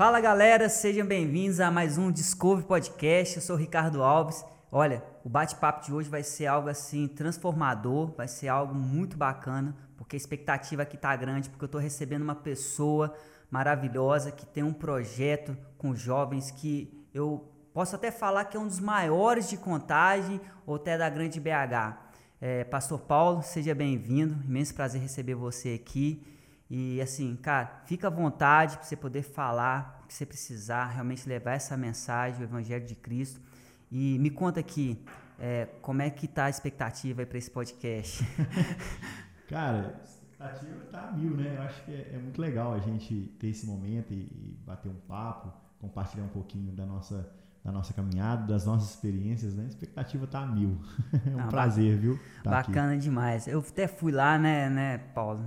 Fala galera, sejam bem-vindos a mais um Discovery Podcast. Eu sou o Ricardo Alves. Olha, o bate-papo de hoje vai ser algo assim transformador, vai ser algo muito bacana, porque a expectativa aqui tá grande, porque eu tô recebendo uma pessoa maravilhosa que tem um projeto com jovens que eu posso até falar que é um dos maiores de contagem ou até da grande BH. É, Pastor Paulo, seja bem-vindo, imenso prazer receber você aqui. E assim, cara, fica à vontade para você poder falar que você precisar, realmente levar essa mensagem, o Evangelho de Cristo. E me conta aqui, é, como é que tá a expectativa para esse podcast? cara, a expectativa tá mil, né? Eu acho que é, é, muito legal a gente ter esse momento e, e bater um papo, compartilhar um pouquinho da nossa da nossa caminhada, das nossas experiências, né? A expectativa tá a mil. é um prazer, viu? Tá bacana aqui. demais. Eu até fui lá, né, né, Paulo,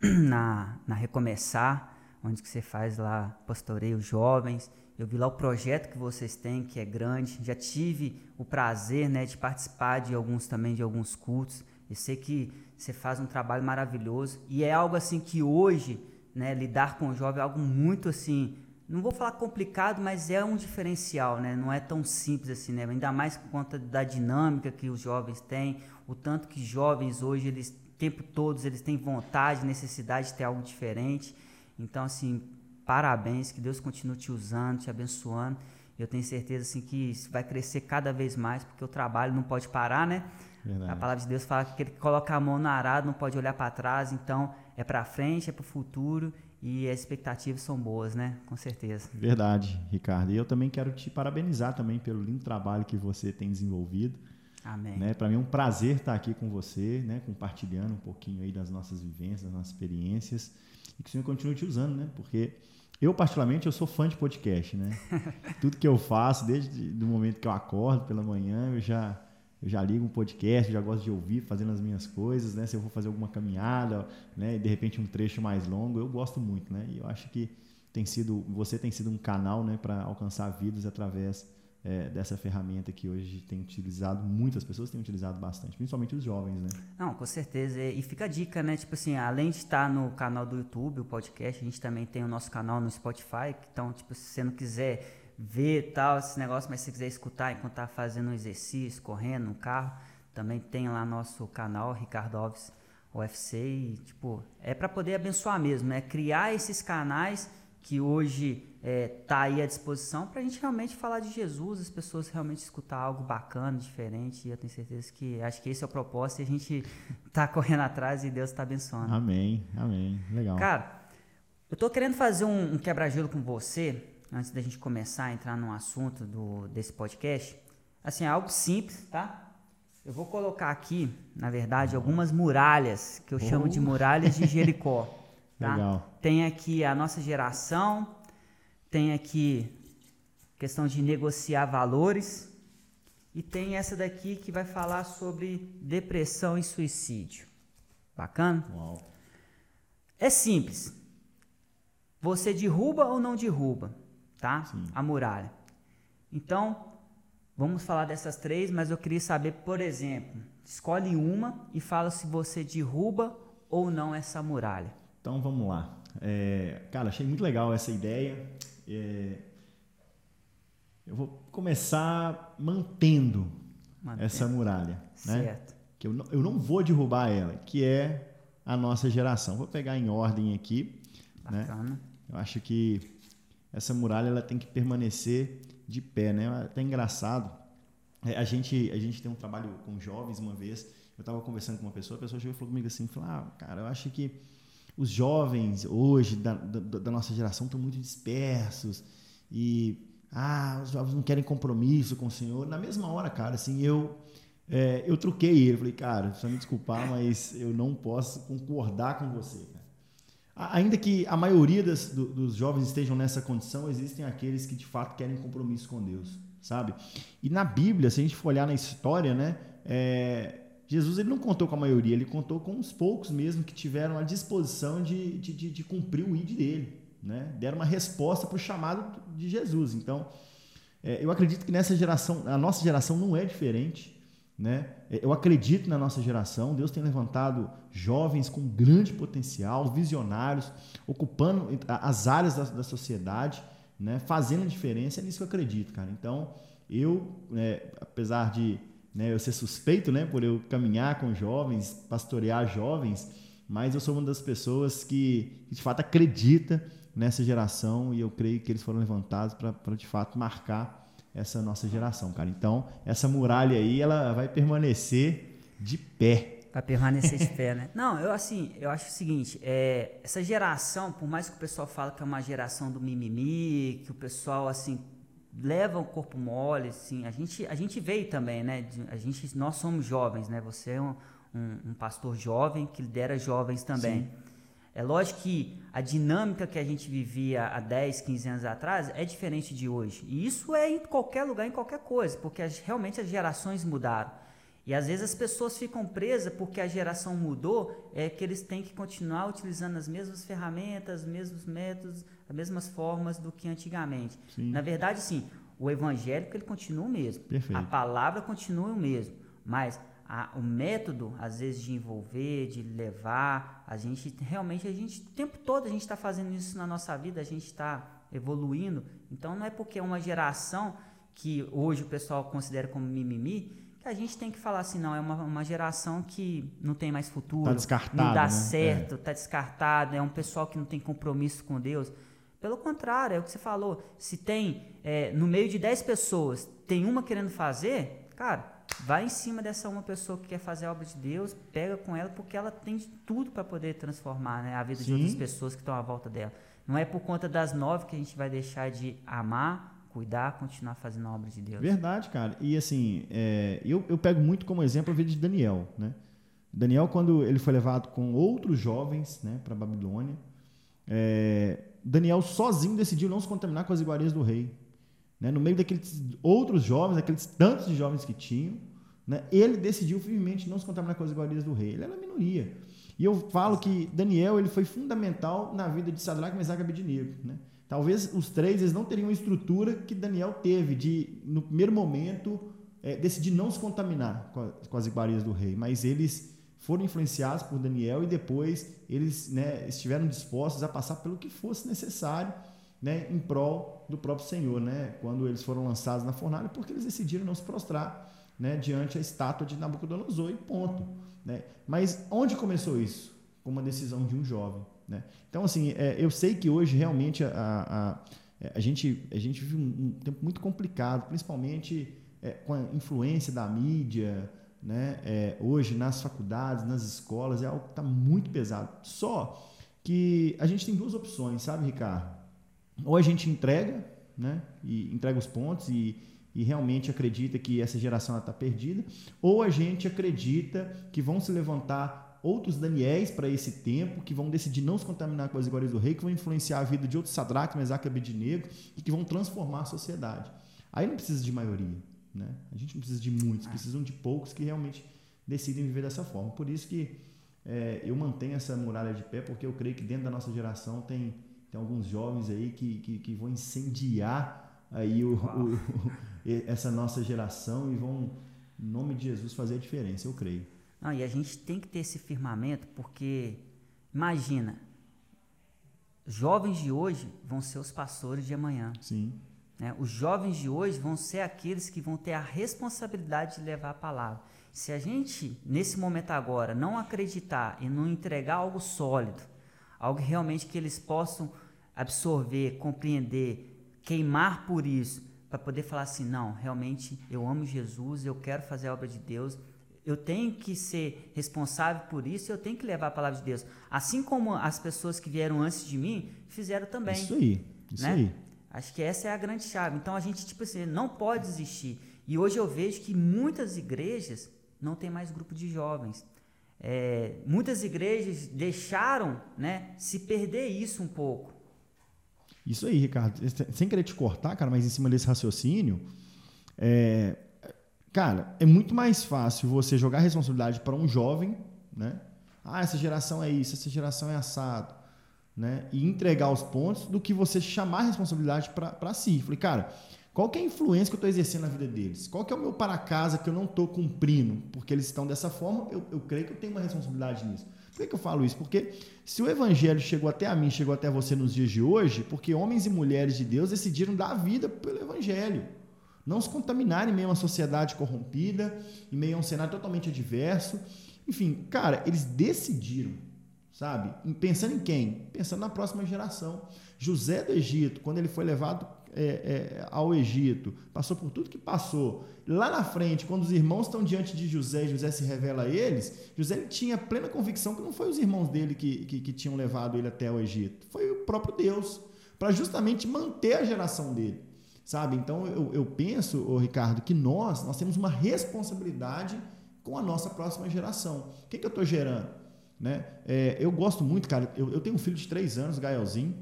na, na Recomeçar, onde que você faz lá pastoreio jovens. Eu vi lá o projeto que vocês têm, que é grande. Já tive o prazer, né, de participar de alguns também de alguns cultos. Eu sei que você faz um trabalho maravilhoso e é algo assim que hoje, né, lidar com o jovem é algo muito assim não vou falar complicado, mas é um diferencial, né? Não é tão simples assim, né? Ainda mais por conta da dinâmica que os jovens têm, o tanto que jovens hoje, eles, o tempo todos, eles têm vontade, necessidade de ter algo diferente. Então, assim, parabéns, que Deus continue te usando, te abençoando. Eu tenho certeza, assim, que vai crescer cada vez mais, porque o trabalho não pode parar, né? Verdade. A palavra de Deus fala que aquele que coloca a mão no arado não pode olhar para trás, então é para frente, é para o futuro e as expectativas são boas, né? Com certeza. Verdade, Ricardo. E eu também quero te parabenizar também pelo lindo trabalho que você tem desenvolvido. Amém. Né? Para mim é um prazer estar aqui com você, né? compartilhando um pouquinho aí das nossas vivências, das nossas experiências e que o Senhor continue te usando, né? Porque eu particularmente eu sou fã de podcast, né? Tudo que eu faço desde o momento que eu acordo pela manhã, eu já eu já ligo um podcast, já gosto de ouvir, fazendo as minhas coisas, né? Se eu vou fazer alguma caminhada, né? E de repente um trecho mais longo, eu gosto muito, né? E eu acho que tem sido, você tem sido um canal, né? Para alcançar vidas através é, dessa ferramenta que hoje tem utilizado, muitas pessoas têm utilizado bastante, principalmente os jovens, né? Não, com certeza. E fica a dica, né? Tipo assim, além de estar no canal do YouTube, o podcast, a gente também tem o nosso canal no Spotify. Então, tipo, se você não quiser ver tal, esse negócio, mas se quiser escutar enquanto tá fazendo um exercício, correndo no carro, também tem lá nosso canal, Ricardo Alves UFC, e, tipo, é para poder abençoar mesmo, né? Criar esses canais que hoje é, tá aí à disposição para a gente realmente falar de Jesus, as pessoas realmente escutar algo bacana, diferente, e eu tenho certeza que acho que esse é o propósito e a gente tá correndo atrás e Deus está abençoando. Amém, amém, legal. Cara, eu tô querendo fazer um, um quebra-gelo com você, antes da gente começar a entrar no assunto do, desse podcast, assim, é algo simples, tá? Eu vou colocar aqui, na verdade, algumas muralhas, que eu oh. chamo de muralhas de Jericó. Tá? Legal. Tem aqui a nossa geração, tem aqui questão de negociar valores, e tem essa daqui que vai falar sobre depressão e suicídio. Bacana? Uau. É simples. Você derruba ou não derruba? tá? Sim. A muralha. Então, vamos falar dessas três, mas eu queria saber, por exemplo, escolhe uma e fala se você derruba ou não essa muralha. Então, vamos lá. É, cara, achei muito legal essa ideia. É, eu vou começar mantendo, mantendo. essa muralha, né? Certo. Que eu não, eu não vou derrubar ela, que é a nossa geração. Vou pegar em ordem aqui, né? Bacana. né? Eu acho que essa muralha ela tem que permanecer de pé, né? É até engraçado. É, a gente a gente tem um trabalho com jovens uma vez. Eu estava conversando com uma pessoa, a pessoa chegou e falou comigo assim, falou, ah, cara, eu acho que os jovens hoje da, da, da nossa geração estão muito dispersos e ah, os jovens não querem compromisso com o Senhor. Na mesma hora, cara, assim, eu é, eu truquei ele. Falei, cara, só me desculpar, mas eu não posso concordar com você. Ainda que a maioria das, do, dos jovens estejam nessa condição, existem aqueles que de fato querem compromisso com Deus, sabe? E na Bíblia, se a gente for olhar na história, né, é, Jesus ele não contou com a maioria, ele contou com uns poucos mesmo que tiveram a disposição de, de, de, de cumprir o ID dele, né? Deram uma resposta para o chamado de Jesus. Então, é, eu acredito que nessa geração, a nossa geração não é diferente. Né? Eu acredito na nossa geração, Deus tem levantado jovens com grande potencial, visionários, ocupando as áreas da, da sociedade. né, fazendo a diferença, é nisso que eu acredito, cara. Então, eu, é, apesar de né, eu ser suspeito, né, por eu caminhar com jovens, pastorear jovens, mas eu sou uma das pessoas que, que de fato acredita nessa geração e eu creio que eles foram levantados para de fato marcar essa nossa geração, cara. Então, essa muralha aí, ela vai permanecer de pé. Vai permanecer de pé, né? Não, eu assim, eu acho o seguinte, é, essa geração, por mais que o pessoal fale que é uma geração do mimimi, que o pessoal assim leva o corpo mole, assim, a gente a gente veio também, né? A gente nós somos jovens, né? Você é um, um, um pastor jovem que lidera jovens também. Sim. É lógico que a dinâmica que a gente vivia há 10, 15 anos atrás é diferente de hoje. E isso é em qualquer lugar, em qualquer coisa, porque as, realmente as gerações mudaram. E às vezes as pessoas ficam presas porque a geração mudou, é que eles têm que continuar utilizando as mesmas ferramentas, os mesmos métodos, as mesmas formas do que antigamente. Sim. Na verdade, sim, o evangélico ele continua o mesmo. Perfeito. A palavra continua o mesmo, mas a, o método, às vezes, de envolver, de levar, a gente realmente, a gente, o tempo todo a gente está fazendo isso na nossa vida, a gente está evoluindo. Então, não é porque é uma geração que hoje o pessoal considera como mimimi, que a gente tem que falar assim, não, é uma, uma geração que não tem mais futuro, tá não dá né? certo, está é. Descartado, é um pessoal que não tem compromisso com Deus. Pelo contrário, é o que você falou. Se tem, é, no meio de 10 pessoas, tem uma querendo fazer, cara, vai em cima dessa uma pessoa que quer fazer a obra de Deus, pega com ela, porque ela tem tudo para poder transformar né, a vida Sim. de outras pessoas que estão à volta dela. Não é por conta das nove que a gente vai deixar de amar, cuidar, continuar fazendo a obra de Deus. Verdade, cara. E assim, é, eu, eu pego muito como exemplo a vida de Daniel. Né? Daniel, quando ele foi levado com outros jovens né, para Babilônia, é, Daniel sozinho decidiu não se contaminar com as iguarias do rei. Né? No meio daqueles outros jovens, aqueles tantos de jovens que tinham, né? ele decidiu firmemente não se contaminar com as iguarias do rei. Ele era a minoria. E eu falo que Daniel ele foi fundamental na vida de Sadraque, Mesaque e Abednego. Né? Talvez os três eles não teriam a estrutura que Daniel teve de, no primeiro momento, é, decidir não se contaminar com, a, com as iguarias do rei, mas eles foram influenciados por Daniel e depois eles né, estiveram dispostos a passar pelo que fosse necessário né, em prol do próprio Senhor, né, quando eles foram lançados na fornalha, porque eles decidiram não se prostrar né, diante a estátua de Nabucodonosor e ponto. Né? Mas onde começou isso? Com uma decisão de um jovem. Né? Então, assim, é, eu sei que hoje realmente a, a, a, gente, a gente vive um, um tempo muito complicado, principalmente é, com a influência da mídia, né? É, hoje nas faculdades, nas escolas, é algo que está muito pesado. Só que a gente tem duas opções, sabe, Ricardo? Ou a gente entrega, né? E entrega os pontos e, e realmente acredita que essa geração está perdida, ou a gente acredita que vão se levantar outros Daniéis para esse tempo, que vão decidir não se contaminar com as iguarias do rei, que vão influenciar a vida de outros Sadraque, Mesaque Abednego e que vão transformar a sociedade. Aí não precisa de maioria. Né? A gente não precisa de muitos, ah. precisam de poucos que realmente decidem viver dessa forma. Por isso que é, eu mantenho essa muralha de pé, porque eu creio que dentro da nossa geração tem, tem alguns jovens aí que, que, que vão incendiar aí o, o, o, essa nossa geração e vão, em nome de Jesus, fazer a diferença, eu creio. Não, e a gente tem que ter esse firmamento, porque imagina, jovens de hoje vão ser os pastores de amanhã. Sim. Né? Os jovens de hoje vão ser aqueles que vão ter a responsabilidade de levar a palavra. Se a gente, nesse momento agora, não acreditar e não entregar algo sólido, algo realmente que eles possam absorver, compreender, queimar por isso, para poder falar assim: não, realmente eu amo Jesus, eu quero fazer a obra de Deus, eu tenho que ser responsável por isso, eu tenho que levar a palavra de Deus. Assim como as pessoas que vieram antes de mim fizeram também. Isso aí, isso né? aí. Acho que essa é a grande chave. Então a gente, tipo assim, não pode desistir. E hoje eu vejo que muitas igrejas não tem mais grupo de jovens. É, muitas igrejas deixaram né, se perder isso um pouco. Isso aí, Ricardo. Sem querer te cortar, cara, mas em cima desse raciocínio, é, cara, é muito mais fácil você jogar responsabilidade para um jovem, né? Ah, essa geração é isso, essa geração é assado né, e entregar os pontos do que você chamar a responsabilidade para si. Falei, cara, qual que é a influência que eu estou exercendo na vida deles? Qual que é o meu para casa que eu não estou cumprindo? Porque eles estão dessa forma, eu, eu creio que eu tenho uma responsabilidade nisso. Por que, que eu falo isso? Porque se o evangelho chegou até a mim, chegou até você nos dias de hoje, porque homens e mulheres de Deus decidiram dar a vida pelo evangelho. Não se contaminarem em meio a uma sociedade corrompida, em meio a um cenário totalmente adverso. Enfim, cara, eles decidiram, sabe? Pensando em quem? Pensando na próxima geração. José do Egito, quando ele foi levado é, é, ao Egito, passou por tudo que passou. Lá na frente, quando os irmãos estão diante de José e José se revela a eles, José tinha plena convicção que não foi os irmãos dele que, que, que tinham levado ele até o Egito, foi o próprio Deus, para justamente manter a geração dele. Sabe? Então eu, eu penso, ô Ricardo, que nós, nós temos uma responsabilidade com a nossa próxima geração. O que, que eu estou gerando? Né? É, eu gosto muito, cara. Eu, eu tenho um filho de três anos, Gaelzinho.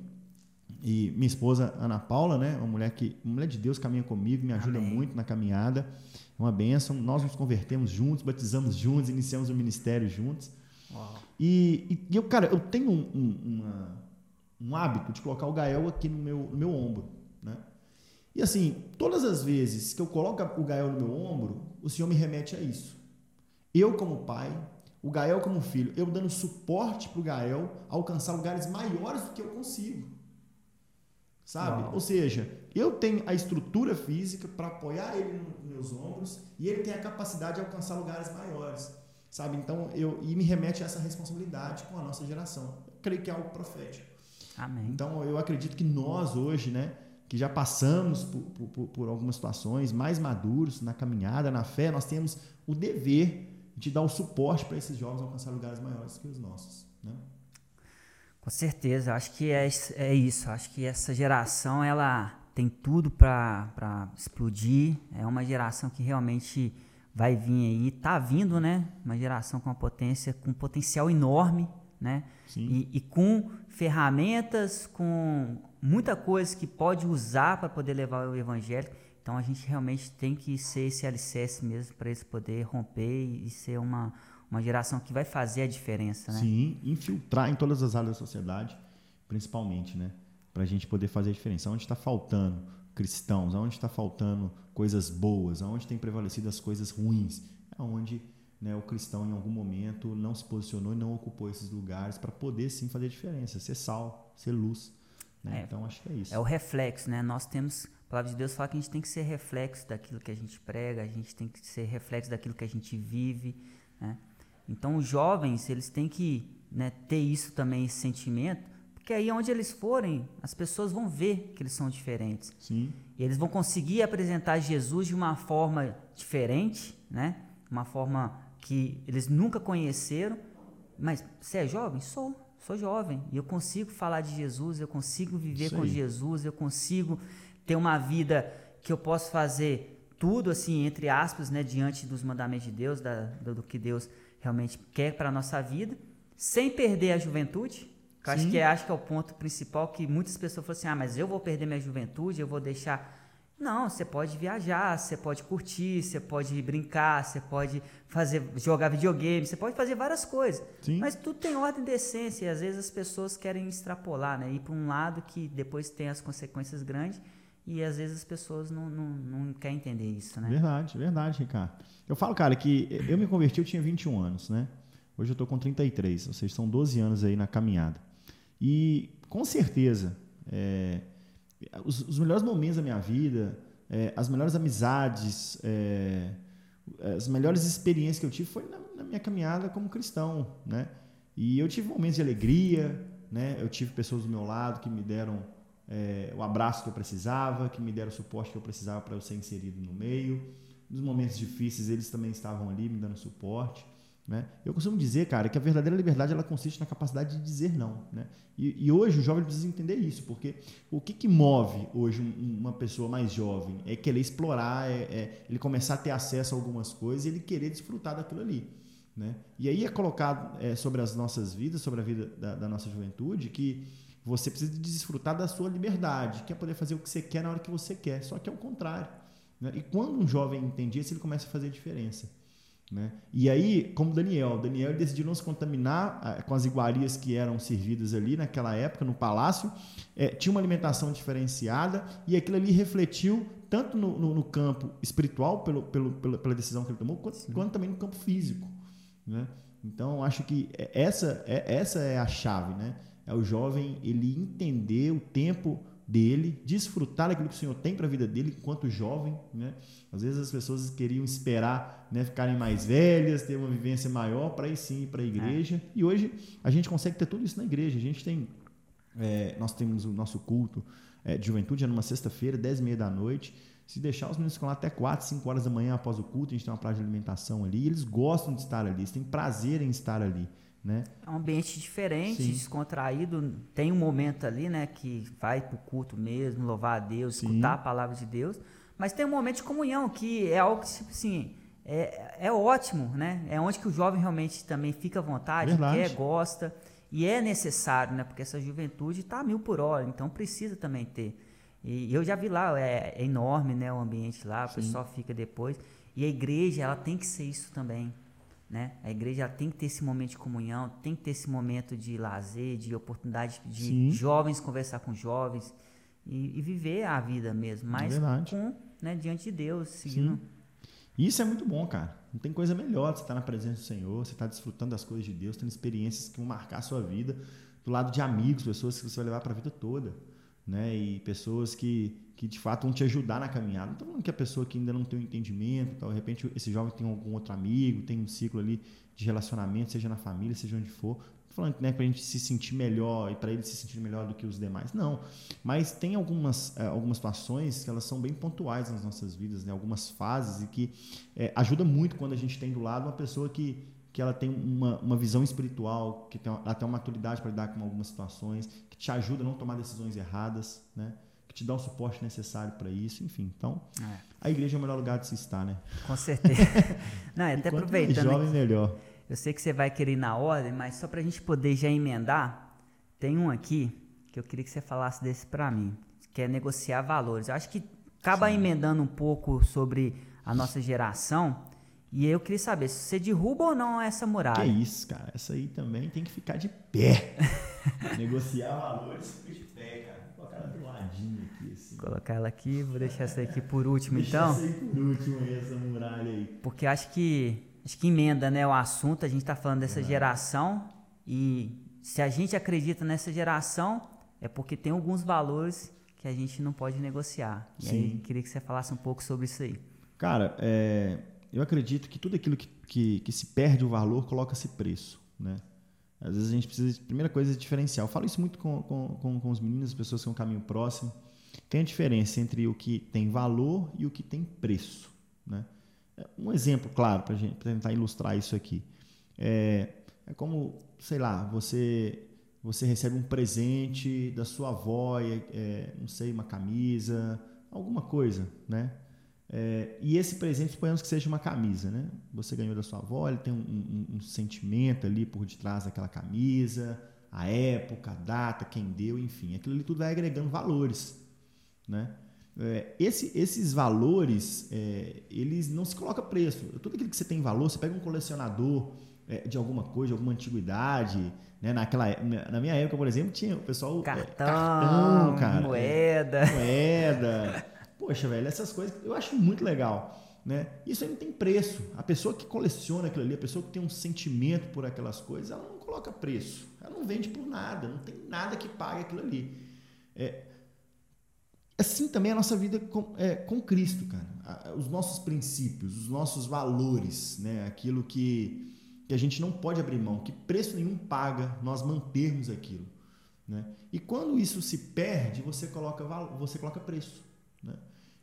E minha esposa, Ana Paula, né? Uma mulher que, uma mulher de Deus caminha comigo, me ajuda Amém. muito na caminhada. É uma bênção. Nós nos convertemos juntos, batizamos juntos, iniciamos o ministério juntos. E, e, eu, cara, eu tenho um, um, uma, um hábito de colocar o Gael aqui no meu, no meu ombro, né? E assim, todas as vezes que eu coloco o Gael no meu ombro, o Senhor me remete a isso. Eu como pai, o Gael como filho, eu dando suporte para o Gael alcançar lugares maiores do que eu consigo sabe? Ou seja, eu tenho a estrutura física para apoiar ele nos meus ombros e ele tem a capacidade de alcançar lugares maiores, sabe? Então, eu e me remete a essa responsabilidade com a nossa geração. Eu creio que é algo profético. Amém. Então, eu acredito que nós hoje, né, que já passamos por, por, por algumas situações mais maduros na caminhada, na fé, nós temos o dever de dar o suporte para esses jovens alcançar lugares maiores que os nossos, né? Com certeza, acho que é, é isso. Acho que essa geração ela tem tudo para explodir. É uma geração que realmente vai vir aí, tá vindo, né? Uma geração com uma potência, com um potencial enorme, né? E, e, com ferramentas, com muita coisa que pode usar para poder levar o evangelho. Então a gente realmente tem que ser esse alicerce mesmo para eles poder romper e ser uma uma geração que vai fazer a diferença, né? Sim, infiltrar em todas as áreas da sociedade, principalmente, né? Para a gente poder fazer a diferença. Onde está faltando cristãos? Onde está faltando coisas boas? Onde tem prevalecido as coisas ruins? É onde né, o cristão, em algum momento, não se posicionou e não ocupou esses lugares para poder, sim, fazer a diferença. Ser sal, ser luz. Né? É, então, acho que é isso. É o reflexo, né? Nós temos... A palavra de Deus fala que a gente tem que ser reflexo daquilo que a gente prega, a gente tem que ser reflexo daquilo que a gente vive, né? Então, os jovens, eles têm que né, ter isso também, esse sentimento, porque aí onde eles forem, as pessoas vão ver que eles são diferentes. Sim. E eles vão conseguir apresentar Jesus de uma forma diferente, né? Uma forma que eles nunca conheceram. Mas você é jovem? Sou. Sou jovem. E eu consigo falar de Jesus, eu consigo viver com Jesus, eu consigo ter uma vida que eu posso fazer tudo assim, entre aspas, né, diante dos mandamentos de Deus, da, do, do que Deus realmente quer para a nossa vida, sem perder a juventude. Que acho que, é, acho que é o ponto principal que muitas pessoas falam assim: ah, mas eu vou perder minha juventude, eu vou deixar. Não, você pode viajar, você pode curtir, você pode brincar, você pode fazer jogar videogame, você pode fazer várias coisas. Sim. Mas tudo tem ordem de essência e às vezes as pessoas querem extrapolar, né? Ir para um lado que depois tem as consequências grandes e às vezes as pessoas não, não, não querem entender isso, né? Verdade, verdade, Ricardo. Eu falo, cara, que eu me converti, eu tinha 21 anos, né? Hoje eu tô com 33, ou seja, são 12 anos aí na caminhada. E com certeza, é, os, os, melhores momentos da minha vida, é, as melhores amizades, é, as melhores experiências que eu tive foi na, na, minha caminhada como cristão, né? E eu tive momentos de alegria, né? Eu tive pessoas do meu lado que me deram é, o abraço que eu precisava, que me deram o suporte que eu precisava para eu ser inserido no meio. Nos momentos difíceis, eles também estavam ali me dando suporte. Né? Eu costumo dizer, cara, que a verdadeira liberdade ela consiste na capacidade de dizer não. Né? E, e hoje o jovem precisa entender isso, porque o que, que move hoje um, uma pessoa mais jovem é querer explorar, é, é, ele começar a ter acesso a algumas coisas e ele querer desfrutar daquilo ali. Né? E aí é colocado é, sobre as nossas vidas, sobre a vida da, da nossa juventude, que você precisa desfrutar da sua liberdade, quer poder fazer o que você quer na hora que você quer. Só que é o contrário. Né? E quando um jovem entende isso, ele começa a fazer a diferença. Né? E aí, como Daniel, Daniel decidiu não se contaminar ah, com as iguarias que eram servidas ali naquela época no palácio, é, tinha uma alimentação diferenciada e aquilo ali refletiu tanto no, no, no campo espiritual, pelo, pelo, pela, pela, decisão que ele tomou, quanto, quanto, também no campo físico. Né? Então, acho que essa é, essa é a chave, né? É o jovem ele entender o tempo dele, desfrutar daquilo que o Senhor tem para a vida dele enquanto jovem, né? Às vezes as pessoas queriam esperar, né, ficarem mais velhas, ter uma vivência maior para ir sim para a igreja. É. E hoje a gente consegue ter tudo isso na igreja. A gente tem, é, nós temos o nosso culto é, de juventude é numa sexta-feira, dez e meia da noite. Se deixar, os meninos ficam lá até 4, 5 horas da manhã após o culto, a gente tem uma praça de alimentação ali, e eles gostam de estar ali, eles têm prazer em estar ali. Né? É um ambiente diferente, Sim. descontraído. Tem um momento ali, né, que vai para o culto mesmo, louvar a Deus, Sim. escutar a palavra de Deus. Mas tem um momento de comunhão, que é algo que, tipo assim, é, é ótimo, né? É onde que o jovem realmente também fica à vontade, Verdade. quer, gosta. E é necessário, né? Porque essa juventude está mil por hora, então precisa também ter. E eu já vi lá, é, é enorme, né, o ambiente lá, o pessoal fica depois. E a igreja, ela tem que ser isso também, né? A igreja tem que ter esse momento de comunhão, tem que ter esse momento de lazer, de oportunidade de Sim. jovens conversar com jovens e, e, viver a vida mesmo, mas é com, né, diante de Deus, seguindo. Sim. Isso é muito bom, cara. Não tem coisa melhor de você estar na presença do Senhor, você estar desfrutando das coisas de Deus, tendo experiências que vão marcar a sua vida, do lado de amigos, pessoas que você vai levar para a vida toda né? E pessoas que, que de fato vão te ajudar na caminhada. Não estou falando que a pessoa que ainda não tem um entendimento, tal, de repente esse jovem tem algum outro amigo, tem um ciclo ali de relacionamento, seja na família, seja onde for. Estou falando né, para a gente se sentir melhor e para ele se sentir melhor do que os demais. Não. Mas tem algumas, é, algumas situações que elas são bem pontuais nas nossas vidas, né? algumas fases, e que é, ajuda muito quando a gente tem do lado uma pessoa que que ela tem uma, uma visão espiritual, que tem, ela tem uma maturidade para lidar com algumas situações, que te ajuda a não tomar decisões erradas, né? Te dá o suporte necessário para isso, enfim. Então, é. a igreja é o melhor lugar de se estar, né? Com certeza. não, até aproveitando. Mais jovem, melhor. Eu sei que você vai querer ir na ordem, mas só para a gente poder já emendar, tem um aqui que eu queria que você falasse desse para mim, que é negociar valores. Eu acho que acaba Sim. emendando um pouco sobre a nossa geração, e eu queria saber se você derruba ou não essa muralha. Que isso, cara. Essa aí também tem que ficar de pé. Negociar valores, fica de pé, cara. Colocar do ladinho. Colocar ela aqui, vou deixar essa aqui por último, Deixa então. Essa por último aí, essa muralha aí. Porque acho que, acho que emenda, né, o assunto. A gente está falando dessa é. geração e se a gente acredita nessa geração, é porque tem alguns valores que a gente não pode negociar. E Sim. aí, queria que você falasse um pouco sobre isso aí. Cara, é eu acredito que tudo aquilo que, que, que se perde o valor, coloca-se preço. Né? Às vezes a gente precisa, de, primeira coisa, é diferenciar. Eu falo isso muito com, com, com, os meninos, as pessoas que são um caminho próximo. Tem a diferença entre o que tem valor e o que tem preço. Né? Um exemplo claro para gente pra tentar ilustrar isso aqui. É, é como, sei lá, você você recebe um presente da sua avó, é, é, não sei, uma camisa, alguma coisa, né? É, e esse presente, suponhamos que seja uma camisa, né? Você ganhou da sua avó, ele tem um, um, um, sentimento ali por detrás daquela camisa, a época, a data, quem deu, enfim. Aquilo ali tudo vai agregando valores, né? É, esse, esses valores, é, eles não se coloca preço. Tudo aquilo que você tem valor, você pega um colecionador é, de alguma coisa, de alguma antiguidade, né? Naquela, na minha época, por exemplo, tinha o pessoal... É, cartão, cartão cara, moeda. moeda. Poxa, velho, essas coisas eu acho muito legal. Né? Isso aí não tem preço. A pessoa que coleciona aquilo ali, a pessoa que tem um sentimento por aquelas coisas, ela não coloca preço. Ela não vende por nada. Não tem nada que pague aquilo ali. É, assim também é a nossa vida com, é, com Cristo, cara. Os nossos princípios, os nossos valores, né? aquilo que, que a gente não pode abrir mão, que preço nenhum paga nós mantermos aquilo. Né? E quando isso se perde, você coloca, você coloca preço. Né?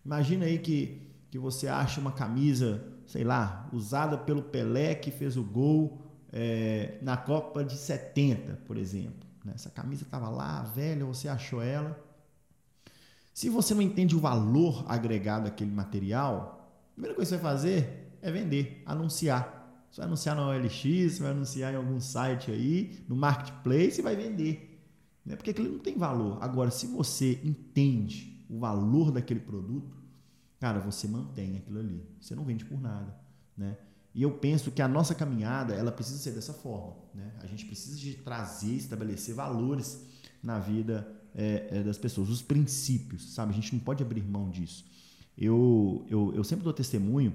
Imagina aí que, que você acha uma camisa, sei lá, usada pelo Pelé que fez o gol é, na Copa de 70, por exemplo. Né? Essa camisa estava lá, velha, você achou ela. Se você não entende o valor agregado àquele material, a primeira coisa que você vai fazer é vender, anunciar. Você vai anunciar na OLX, vai anunciar em algum site aí, no marketplace e vai vender. Né? Porque aquilo não tem valor. Agora, se você entende o valor daquele produto, cara, você mantém aquilo ali. Você não vende por nada, né? E eu penso que a nossa caminhada, ela precisa ser dessa forma, né? A gente precisa de trazer, estabelecer valores na vida é, é, das pessoas, os princípios, sabe? A gente não pode abrir mão disso. Eu, eu, eu sempre dou testemunho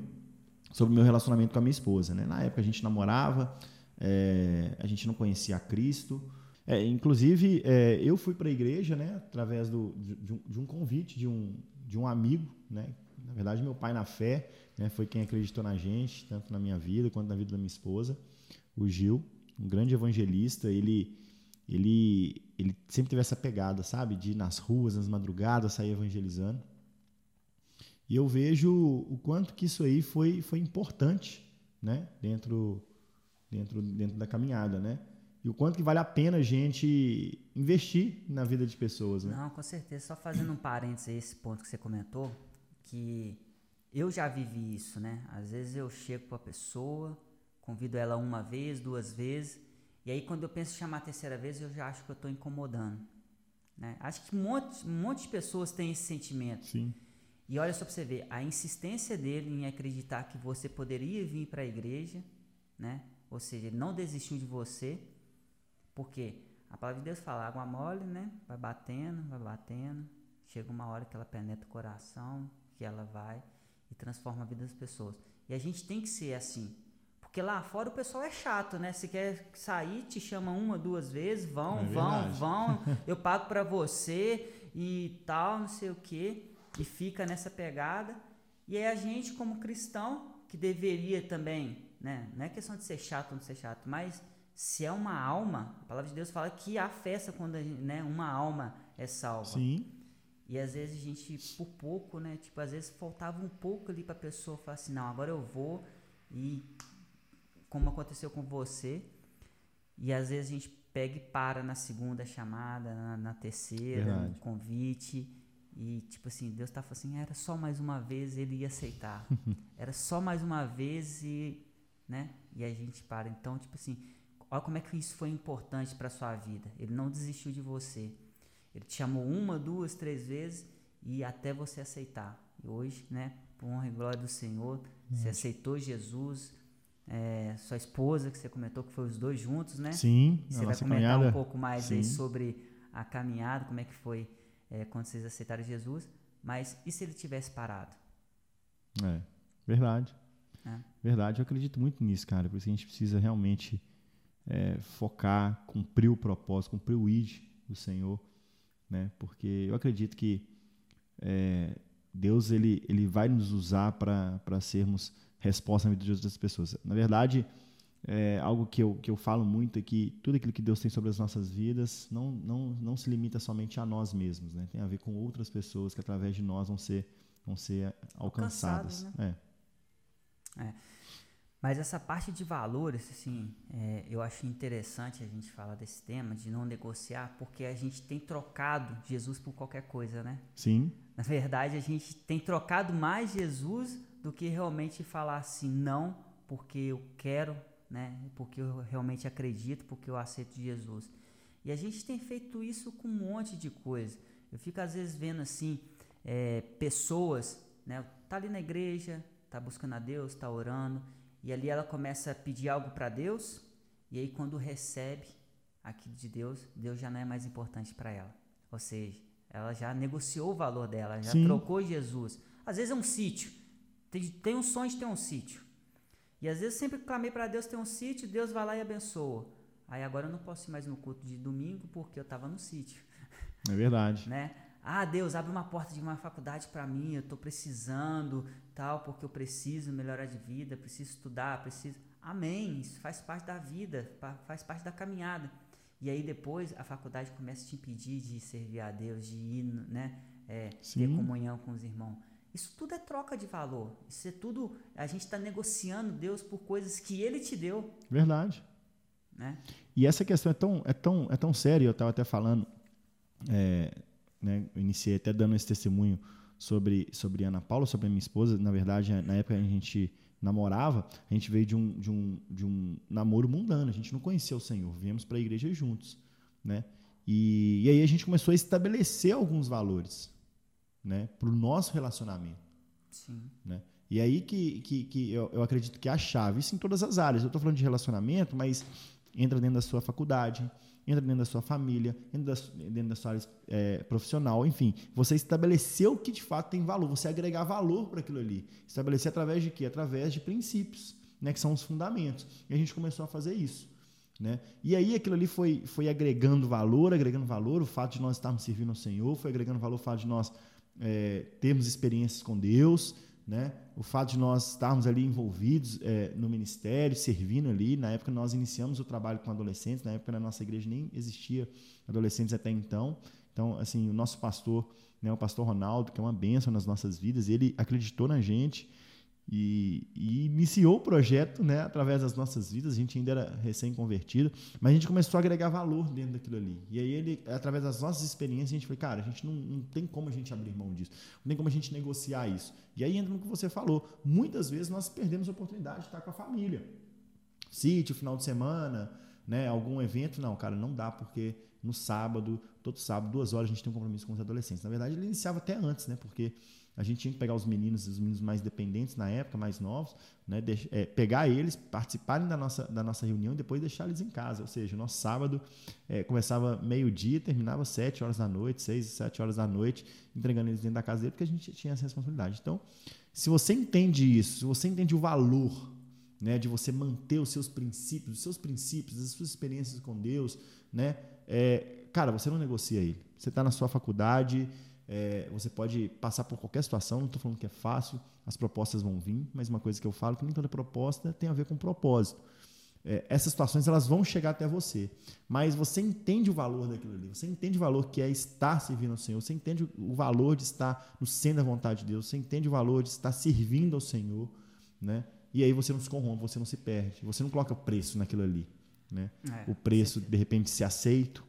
sobre o meu relacionamento com a minha esposa, né? Na época a gente namorava, é, a gente não conhecia Cristo. É, inclusive, é, eu fui para a igreja né, através do, de, um, de, um, convite de um, de um amigo. Né? Na verdade, meu pai na fé né, foi quem acreditou na gente, tanto na minha vida quanto na vida da minha esposa, o Gil, um grande evangelista. Ele, ele, ele sempre teve essa pegada, sabe? De ir nas ruas, nas madrugadas, sair evangelizando. E eu vejo o quanto que isso aí foi, foi importante né? dentro, dentro, dentro da caminhada. Né? E o quanto que vale a pena a gente investir na vida de pessoas. Né? Não, com certeza. Só fazendo um parênteses a esse ponto que você comentou, que eu já vivi isso, né? Às vezes eu chego para a pessoa, convido ela uma vez, duas vezes, e aí quando eu penso em chamar a terceira vez, eu já acho que eu estou incomodando. Né? Acho que um monte, um monte de pessoas têm esse sentimento. Sim. E olha só para você ver, a insistência dele em acreditar que você poderia vir para a igreja, né? Ou seja, ele não desistiu de você, porque a palavra de Deus fala, água mole, né? Vai batendo, vai batendo, chega uma hora que ela penetra o coração, que ela vai e transforma a vida das pessoas. E a gente tem que ser assim. Porque lá fora o pessoal é chato, né? Se quer sair, te chama uma, duas vezes, vão, é vão, vão, eu pago para você e tal, não sei o quê e fica nessa pegada. E aí a gente, como cristão, que deveria também, né? Não é questão de ser chato ou não ser chato, mas se é uma alma, a palavra de Deus fala que há festa quando gente, né, uma alma é salva. Sim. E às vezes a gente, por pouco, né? Tipo, às vezes faltava um pouco ali para a pessoa falar assim, não, agora eu vou e como aconteceu com você. E às vezes a gente pega e para na segunda chamada, na, na terceira, Verdade. no convite. E, tipo assim, Deus tá falando assim, era só mais uma vez, ele ia aceitar. era só mais uma vez e, né? E a gente para. Então, tipo assim, olha como é que isso foi importante para sua vida. Ele não desistiu de você. Ele te chamou uma, duas, três vezes e até você aceitar. E hoje, né, por honra e glória do Senhor, você aceitou Jesus, é, sua esposa, que você comentou que foi os dois juntos, né? Sim, Você vai comentar caminhada. um pouco mais Sim. aí sobre a caminhada, como é que foi é, quando vocês aceitaram Jesus, mas e se ele tivesse parado? É, verdade. É. Verdade, eu acredito muito nisso, cara. Por isso a gente precisa realmente é, focar, cumprir o propósito, cumprir o id do Senhor, né? Porque eu acredito que é, Deus ele, ele vai nos usar para sermos resposta na vida de outras pessoas. Na verdade, é, algo que eu, que eu falo muito é que tudo aquilo que Deus tem sobre as nossas vidas não, não, não se limita somente a nós mesmos, né? tem a ver com outras pessoas que através de nós vão ser, vão ser alcançadas. Né? É. É. Mas essa parte de valores, assim, é, eu acho interessante a gente falar desse tema, de não negociar, porque a gente tem trocado Jesus por qualquer coisa, né? Sim. Na verdade, a gente tem trocado mais Jesus do que realmente falar assim, não, porque eu quero né? Porque eu realmente acredito, porque eu aceito Jesus. E a gente tem feito isso com um monte de coisa. Eu fico às vezes vendo assim é, pessoas, né? Tá ali na igreja, tá buscando a Deus, tá orando, e ali ela começa a pedir algo para Deus, e aí quando recebe aquilo de Deus, Deus já não é mais importante para ela. Ou seja, ela já negociou o valor dela, já Sim. trocou Jesus. Às vezes é um sítio. Tem, tem um sonho de ter um sítio. E às vezes sempre clamei para Deus ter um sítio, Deus vai lá e abençoa. Aí agora eu não posso ir mais no culto de domingo porque eu estava no sítio. É verdade. né? Ah, Deus, abre uma porta de uma faculdade para mim, eu estou precisando, tal, porque eu preciso melhorar de vida, preciso estudar, preciso. Amém. Isso faz parte da vida, faz parte da caminhada. E aí depois a faculdade começa a te impedir de servir a Deus, de ir, né? É, ter comunhão com os irmãos. Isso tudo é troca de valor. Isso é tudo. A gente está negociando Deus por coisas que Ele te deu. Verdade. Né? E essa questão é tão, é tão, é tão séria. Eu estava até falando, é, né, eu iniciei até dando esse testemunho sobre, sobre Ana Paula, sobre a minha esposa. Na verdade, na época a gente namorava, a gente veio de um, de um, de um namoro mundano. A gente não conhecia o Senhor. Viemos para a igreja juntos. Né? E, e aí a gente começou a estabelecer alguns valores né, para o nosso relacionamento. Sim. Né? E aí que, que, que eu, eu acredito que é a chave, isso em todas as áreas. Eu estou falando de relacionamento, mas entra dentro da sua faculdade, entra dentro da sua família, entra da, dentro da sua área é, profissional, enfim. Você estabeleceu o que de fato tem valor, você agregar valor para aquilo ali. Estabelecer através de quê? Através de princípios. né, que são os fundamentos. E a gente começou a fazer isso. Né? E aí aquilo ali foi, foi agregando valor, agregando valor, o fato de nós estarmos servindo ao Senhor, foi agregando valor o fato de nós é, termos experiências com Deus, né? o fato de nós estarmos ali envolvidos é, no ministério, servindo ali. Na época nós iniciamos o trabalho com adolescentes, na época na nossa igreja nem existia adolescentes até então. Então, assim, o nosso pastor, né, o pastor Ronaldo, que é uma bênção nas nossas vidas, ele acreditou na gente e, e, iniciou o projeto né, através das nossas vidas. A gente ainda era recém-convertido, mas a gente começou a agregar valor dentro daquilo ali. E aí, ele, através das nossas experiências, a gente falou: cara, a gente não, não tem como a gente abrir mão disso, não tem como a gente negociar isso. E aí entra no que você falou: muitas vezes nós perdemos a oportunidade de estar com a família. Sítio, final de semana, né, algum evento. Não, cara, não dá, porque no sábado, todo sábado, duas horas, a gente tem um compromisso com os adolescentes. Na verdade, ele iniciava até antes, né? Porque a gente tinha que pegar os meninos, os meninos mais dependentes na época, mais novos, né, de, é, pegar eles, participarem da nossa, da nossa reunião e depois deixar eles em casa. Ou seja, o nosso sábado é, começava meio-dia, terminava sete horas da noite, seis, sete horas da noite, entregando eles dentro da casa dele, porque a gente tinha essa responsabilidade. Então, se você entende isso, se você entende o valor né, de você manter os seus princípios, os seus princípios, as suas experiências com Deus, né, é, cara, você não negocia ele. Você está na sua faculdade é, você pode passar por qualquer situação, não estou falando que é fácil, as propostas vão vir, mas uma coisa que eu falo que nem toda proposta tem a ver com propósito. É, essas situações elas vão chegar até você, mas você entende o valor daquilo ali, você entende o valor que é estar servindo ao Senhor, você entende o valor de estar no centro da vontade de Deus, você entende o valor de estar servindo ao Senhor, né? E aí você não se corrompe, você não se perde, você não coloca preço naquilo ali, né? É, o preço de repente ser aceito,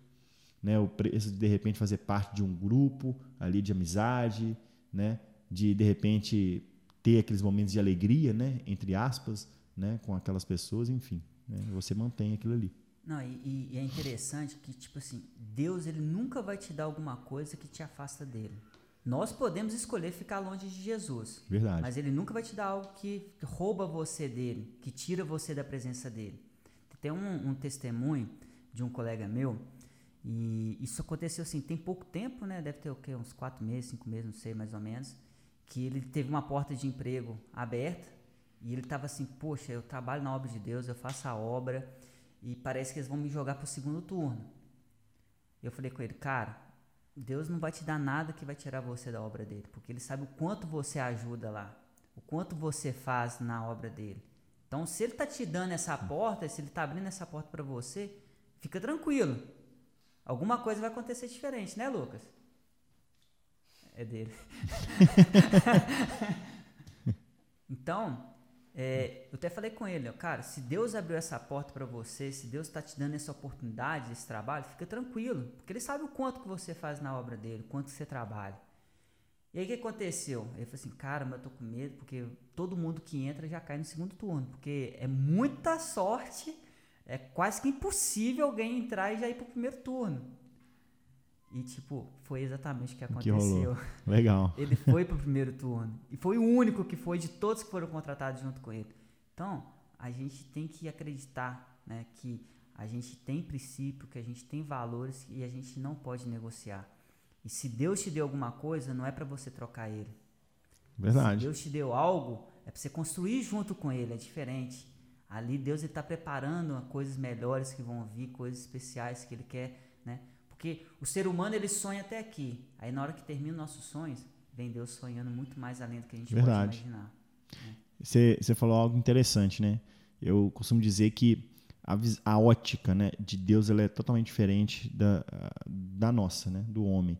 né? O preço de de repente fazer parte de um grupo ali de amizade, né? De de repente ter aqueles momentos de alegria, né? Entre aspas, né? Com aquelas pessoas, enfim, né? você mantém aquilo ali. Não, e, e, é interessante que tipo assim, Deus ele nunca vai te dar alguma coisa que te afasta dele. Nós podemos escolher ficar longe de Jesus. Verdade. Mas ele nunca vai te dar algo que rouba você dele, que tira você da presença dele. Tem um, um testemunho de um colega meu e isso aconteceu assim, tem pouco tempo, né? Deve ter o quê? Uns quatro meses, cinco meses, não sei mais ou menos. Que ele teve uma porta de emprego aberta e ele estava assim: Poxa, eu trabalho na obra de Deus, eu faço a obra e parece que eles vão me jogar para o segundo turno. Eu falei com ele: Cara, Deus não vai te dar nada que vai tirar você da obra dele, porque ele sabe o quanto você ajuda lá, o quanto você faz na obra dele. Então, se ele está te dando essa porta, se ele está abrindo essa porta para você, fica tranquilo Alguma coisa vai acontecer diferente, né, Lucas? É dele. então, é, eu até falei com ele, ó, cara, se Deus abriu essa porta para você, se Deus está te dando essa oportunidade, esse trabalho, fica tranquilo, porque Ele sabe o quanto que você faz na obra dele, o quanto que você trabalha. E aí o que aconteceu? Ele falou assim, cara, mas eu tô com medo, porque todo mundo que entra já cai no segundo turno, porque é muita sorte é quase que impossível alguém entrar e já ir pro primeiro turno. E, tipo, foi exatamente o que aconteceu. Que Legal. ele foi pro primeiro turno. E foi o único que foi de todos que foram contratados junto com ele. Então, a gente tem que acreditar né, que a gente tem princípio, que a gente tem valores e a gente não pode negociar. E se Deus te deu alguma coisa, não é para você trocar ele. Verdade. Se Deus te deu algo, é para você construir junto com ele, é diferente. Ali Deus está preparando coisas melhores que vão vir, coisas especiais que Ele quer, né? Porque o ser humano ele sonha até aqui. Aí na hora que termina nossos sonhos, vem Deus sonhando muito mais além do que a gente Verdade. pode imaginar. Né? Você, você falou algo interessante, né? Eu costumo dizer que a, a ótica né, de Deus ela é totalmente diferente da, da nossa, né, do homem.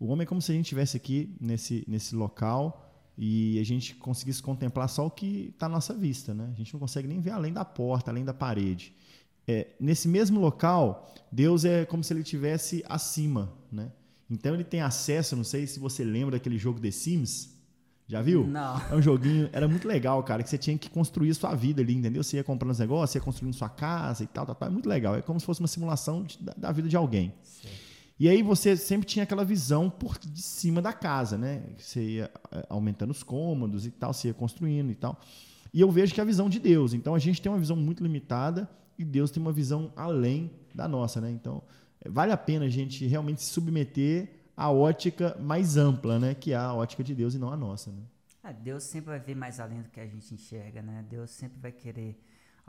O homem é como se a gente estivesse aqui nesse, nesse local e a gente conseguisse contemplar só o que está à nossa vista. Né? A gente não consegue nem ver além da porta, além da parede. É, nesse mesmo local, Deus é como se ele estivesse acima. Né? Então ele tem acesso, não sei se você lembra daquele jogo The Sims. Já viu? Não. É um joguinho, era muito legal, cara, que você tinha que construir sua vida ali, entendeu? Você ia comprando os negócios, ia construindo sua casa e tal, tal, tal. É muito legal. É como se fosse uma simulação de, da, da, vida de alguém. Certo. E aí você sempre tinha aquela visão por de cima da casa, né? Você ia eh, aumentando os cômodos e tal, você ia construindo e tal. E eu vejo que é a visão de Deus. Então a gente tem uma visão muito limitada e Deus tem uma visão além da nossa, né? Então eh, vale a pena a gente realmente se submeter à ótica mais ampla, né? Que é a ótica de Deus e não a nossa, né? Ah, Deus sempre vai ver mais além do que a gente enxerga, né? Deus sempre vai querer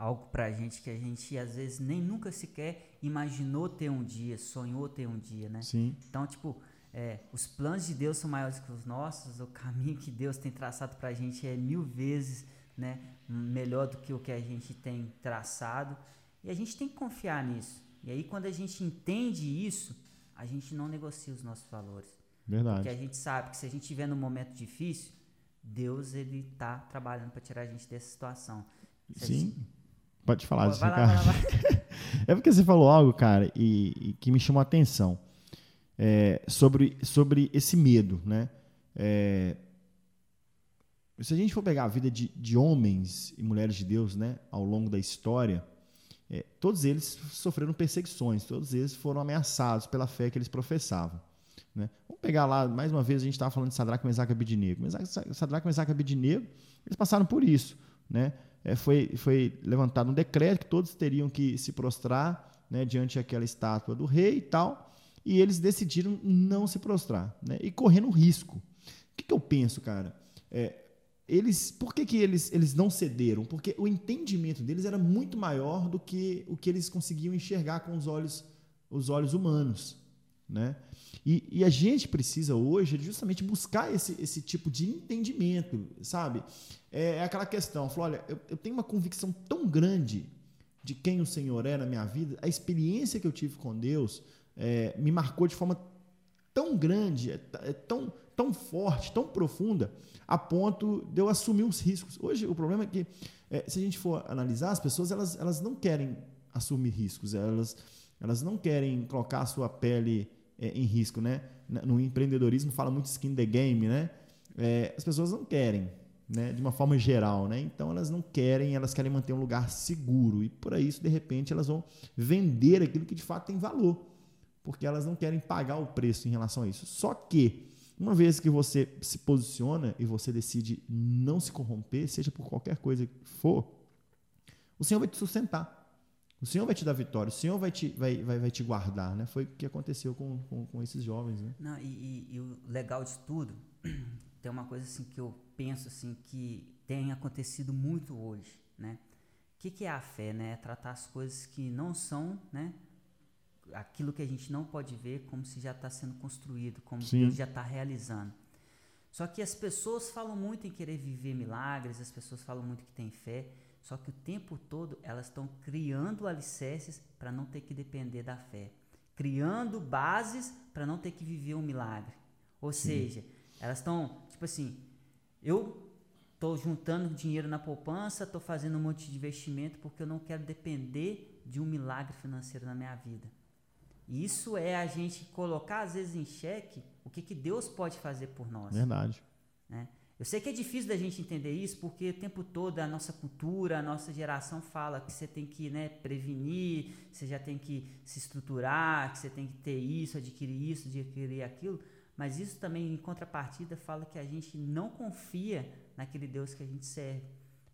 algo pra gente que a gente às vezes nem nunca sequer imaginou ter um dia, sonhou ter um dia, né? Sim. Então, tipo, é, os planos de Deus são maiores que os nossos, o caminho que Deus tem traçado pra gente é mil vezes né, melhor do que o que a gente tem traçado. E a gente tem que confiar nisso. E aí, quando a gente entende isso, a gente não negocia os nossos valores. Verdade. Porque a gente sabe que se a gente estiver num momento difícil, Deus ele está trabalhando para tirar a gente dessa situação. Se Sim. Gente... Pode falar disso, cara. Lá, lá, é porque você falou algo, cara, e, e que me chamou a atenção é, sobre, sobre esse medo, né? É, se a gente for pegar a vida de, de homens e mulheres de Deus, né, ao longo da história, é, todos eles sofreram perseguições, todos eles foram ameaçados pela fé que eles professavam. Né? Vamos pegar lá, mais uma vez, a gente estava falando de Sadraque, Mesaque e Abidinego. Sadraque, Mesaque e Abidinego, eles passaram por isso. Né? É, foi, foi levantado um decreto que todos teriam que se prostrar né, diante daquela estátua do rei e tal, e eles decidiram não se prostrar, né? e correndo risco. O que, que eu penso, cara? É, eles, por que, que eles, eles não cederam? Porque o entendimento deles era muito maior do que o que eles conseguiam enxergar com os olhos, os olhos humanos. Né? E, e, a gente precisa hoje justamente buscar esse, esse tipo de entendimento, sabe? É, é aquela questão, falou, olha, eu, eu, tenho uma convicção tão grande de quem o Senhor é na minha vida, a experiência que eu tive com Deus é, me marcou de forma tão grande, é, é tão, tão forte, tão profunda, a ponto de eu assumir os riscos. Hoje, o problema é que, é, se a gente for analisar, as pessoas elas, elas não querem assumir riscos, elas, elas não querem colocar a sua pele é, em risco. Né? No empreendedorismo fala muito skin the game, né? É, as pessoas não querem, né? de uma forma geral. Né? Então, elas não querem, elas querem manter um lugar seguro. E, por isso, de repente, elas vão vender aquilo que de fato tem valor, porque elas não querem pagar o preço em relação a isso. Só que, uma vez que você se posiciona e você decide não se corromper, seja por qualquer coisa que for, o Senhor vai te sustentar. O Senhor vai te dar vitória, o Senhor vai te, vai, vai, vai te guardar, né? Foi o que aconteceu com, com, com esses jovens, né? Não, e, e, e, o legal de tudo, tem uma coisa assim que eu penso assim que tem acontecido muito hoje, né? O que, que é a fé, né? É tratar as coisas que não são, né? aquilo que a gente não pode ver como se já está sendo construído, como Sim. Deus já está realizando. Só que as pessoas falam muito em querer viver milagres, as pessoas falam muito que têm fé, só que o tempo todo elas estão criando alicerces para não ter que depender da fé, criando bases para não ter que viver um milagre. Ou Sim. seja, elas estão, tipo assim, eu estou juntando dinheiro na poupança, estou fazendo um monte de investimento porque eu não quero depender de um milagre financeiro na minha vida. Isso é a gente colocar, às vezes, em xeque o que, que Deus pode fazer por nós. Verdade. Né? Eu sei que é difícil da gente entender isso, porque o tempo todo a nossa cultura, a nossa geração fala que você tem que né, prevenir, você já tem que se estruturar, que você tem que ter isso, adquirir isso, adquirir aquilo. Mas isso também, em contrapartida, fala que a gente não confia naquele Deus que a gente serve.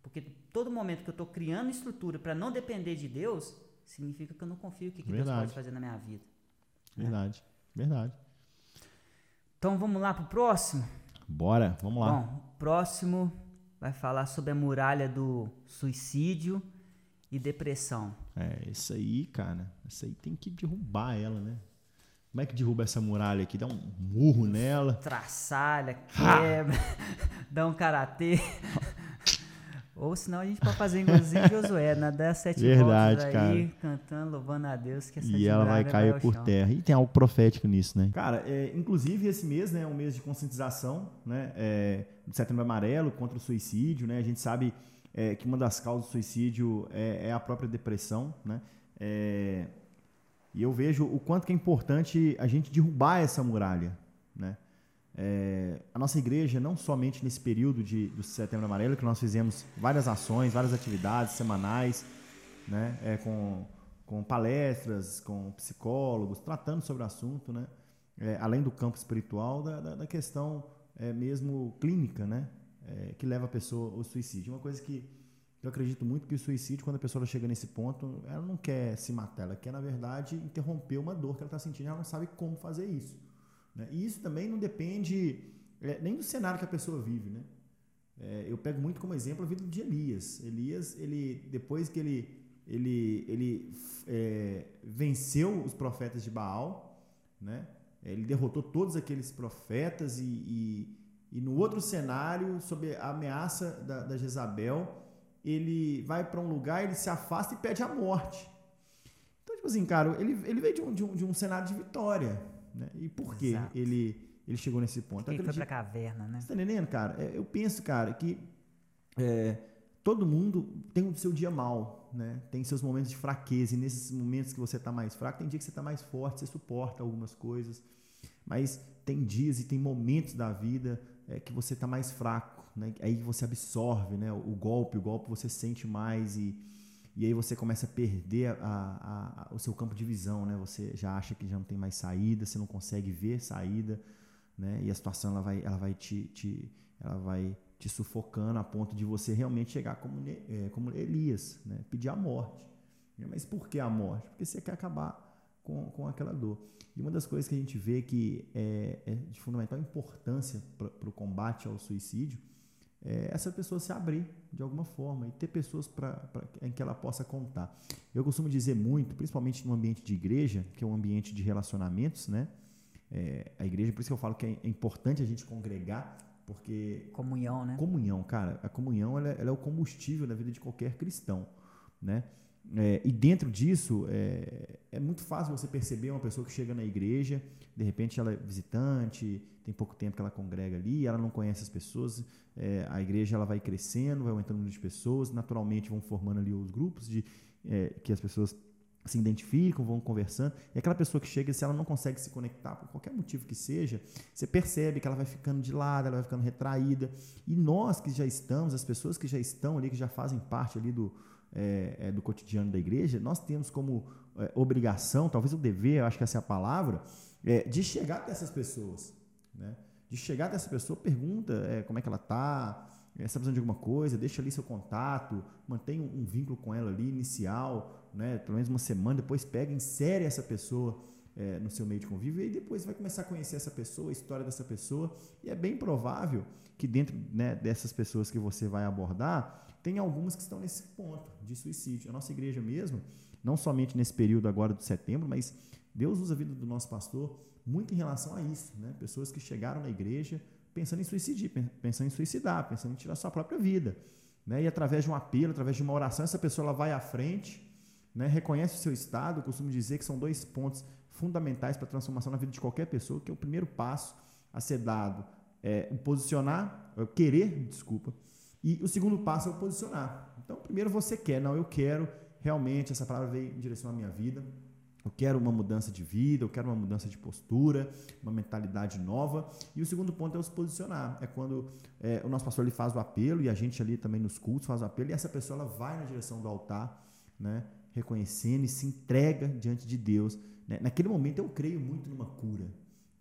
Porque todo momento que eu estou criando estrutura para não depender de Deus, significa que eu não confio o que, que Deus pode fazer na minha vida. Né? Verdade, né? verdade. Então vamos lá pro próximo? Bora, vamos lá. Bom, o próximo vai falar sobre a muralha do suicídio e depressão. É, isso aí, cara. Isso aí tem que derrubar ela, né? Como é que derruba essa muralha aqui? Dá um murro nela. Traçalha, quebra, dá um karatê. Ou senão a gente pode fazer igualzinho Josué, nadar sete Verdade, voltas aí, cara. cantando, louvando a Deus. Que essa e ela vai cair vai por chão. terra. E tem algo profético nisso, né? Cara, é, inclusive esse mês né, é um mês de conscientização né, é, de setembro amarelo contra o suicídio. Né? A gente sabe é, que uma das causas do suicídio é, é a própria depressão. Né? É, e eu vejo o quanto que é importante a gente derrubar essa muralha. Né? É, a nossa igreja, não somente nesse período de, do Setembro Amarelo, que nós fizemos várias ações, várias atividades semanais, né, é, com, com palestras, com psicólogos, tratando sobre o assunto, né, é, além do campo espiritual, da, da, da questão é, mesmo clínica, né, é, que leva a pessoa ao suicídio. Uma coisa que eu acredito muito que o suicídio, quando a pessoa chega nesse ponto, ela não quer se matar, ela quer, na verdade, interromper uma dor que ela está sentindo, ela não sabe como fazer isso. Né? E isso também não depende é, nem do cenário que a pessoa vive. Né? É, eu pego muito como exemplo a vida de Elias. Elias, ele depois que ele ele, ele é, venceu os profetas de Baal, né? Ele derrotou todos aqueles profetas e, e, e no outro cenário, sob a ameaça da, da Jezabel, ele vai para um lugar, ele se afasta e pede a morte. Então, tipo assim, cara, ele, ele veio de um, de um, de um cenário de vitória. Né? E por que ele, ele chegou nesse ponto? Ele foi para a caverna, né? Você tá entendendo, cara? É, eu penso, cara, que é, todo mundo tem o seu dia mal, né? Tem seus momentos de fraqueza. E nesses momentos que você está mais fraco, tem dia que você está mais forte, você suporta algumas coisas. Mas tem dias e tem momentos da vida é, que você está mais fraco, né? Aí você absorve, né? O, golpe, o golpe você sente mais e, e aí você começa a perder a, a, a, o seu campo de visão, né? Você já acha que já não tem mais saída, você não consegue ver saída, né? E a situação ela vai, ela vai te, te ela vai te sufocando a ponto de você realmente chegar como, é, como Elias, né? pedir a morte. Mas por que a morte? Porque você quer acabar com, com aquela dor. E uma das coisas que a gente vê que é, é de fundamental importância para o combate ao suicídio é essa pessoa se abrir de alguma forma e ter pessoas pra, pra, em que ela possa contar. Eu costumo dizer muito, principalmente no ambiente de igreja, que é um ambiente de relacionamentos, né? É, a igreja, por isso que eu falo que é, importante a gente congregar porque. Comunhão, né? Comunhão, cara. A comunhão ela, é, ela é o combustível da vida de qualquer cristão. Né? É, e dentro disso, é, é, muito fácil você perceber uma pessoa que chega na igreja, de repente ela é visitante, tem pouco tempo que ela congrega ali, ela não conhece as pessoas, é, a igreja ela vai crescendo, vai aumentando o número de pessoas, naturalmente vão formando ali os grupos de é, que as pessoas se identificam, vão conversando, e aquela pessoa que chega, se ela não consegue se conectar por qualquer motivo que seja, você percebe que ela vai ficando de lado, ela vai ficando retraída. E nós que já estamos, as pessoas que já estão ali, que já fazem parte ali do, é, é, do cotidiano da igreja, nós temos como é, obrigação, talvez o dever, eu acho que essa é a palavra, é, de chegar até essas pessoas. Né? De chegar até essa pessoa, pergunta é, como é que ela está, é, está precisando de alguma coisa, deixa ali seu contato, mantém um, um, vínculo com ela ali inicial, né? pelo menos uma semana, depois pega, insere essa pessoa é, no seu meio de convívio e depois vai começar a conhecer essa pessoa, a história dessa pessoa. E é bem provável que dentro né, dessas pessoas que você vai abordar, tem algumas que estão nesse ponto de suicídio. A nossa igreja mesmo, não somente nesse período agora de setembro, mas Deus usa a vida do nosso pastor muito em relação a isso. Né? Pessoas que chegaram na igreja pensando em suicidir, pensando em suicidar, pensando em tirar sua própria vida. Né? E através de um apelo, através de uma oração, essa pessoa ela vai à frente, né? reconhece o seu estado. Eu costumo dizer que são dois pontos fundamentais para a transformação na vida de qualquer pessoa, que é o primeiro passo a ser dado é posicionar, é querer, desculpa, e o segundo passo é o posicionar. Então, primeiro você quer, não, eu quero realmente, essa palavra veio em direção à minha vida, eu quero uma mudança de vida, eu quero uma mudança de postura, uma mentalidade nova. E o segundo ponto é o se posicionar. É quando é, o nosso pastor ele faz o apelo e a gente ali também nos cultos faz o apelo e essa pessoa ela vai na direção do altar, né, reconhecendo e se entrega diante de Deus. Né? Naquele momento eu creio muito numa cura.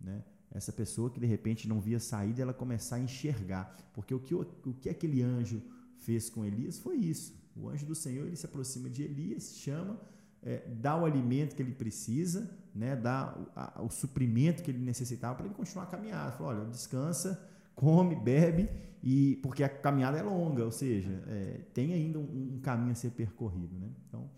Né? Essa pessoa que de repente não via saída, ela começar a enxergar. Porque o que, o, o que aquele anjo fez com Elias foi isso. O anjo do Senhor ele se aproxima de Elias, chama é, dá o alimento que ele precisa, né, dá o, a, o suprimento que ele necessitava para ele continuar a caminhada. Falou, olha, descansa, come, bebe, e porque a caminhada é longa, ou seja, é, tem ainda um, um, caminho a ser percorrido. Né? Então,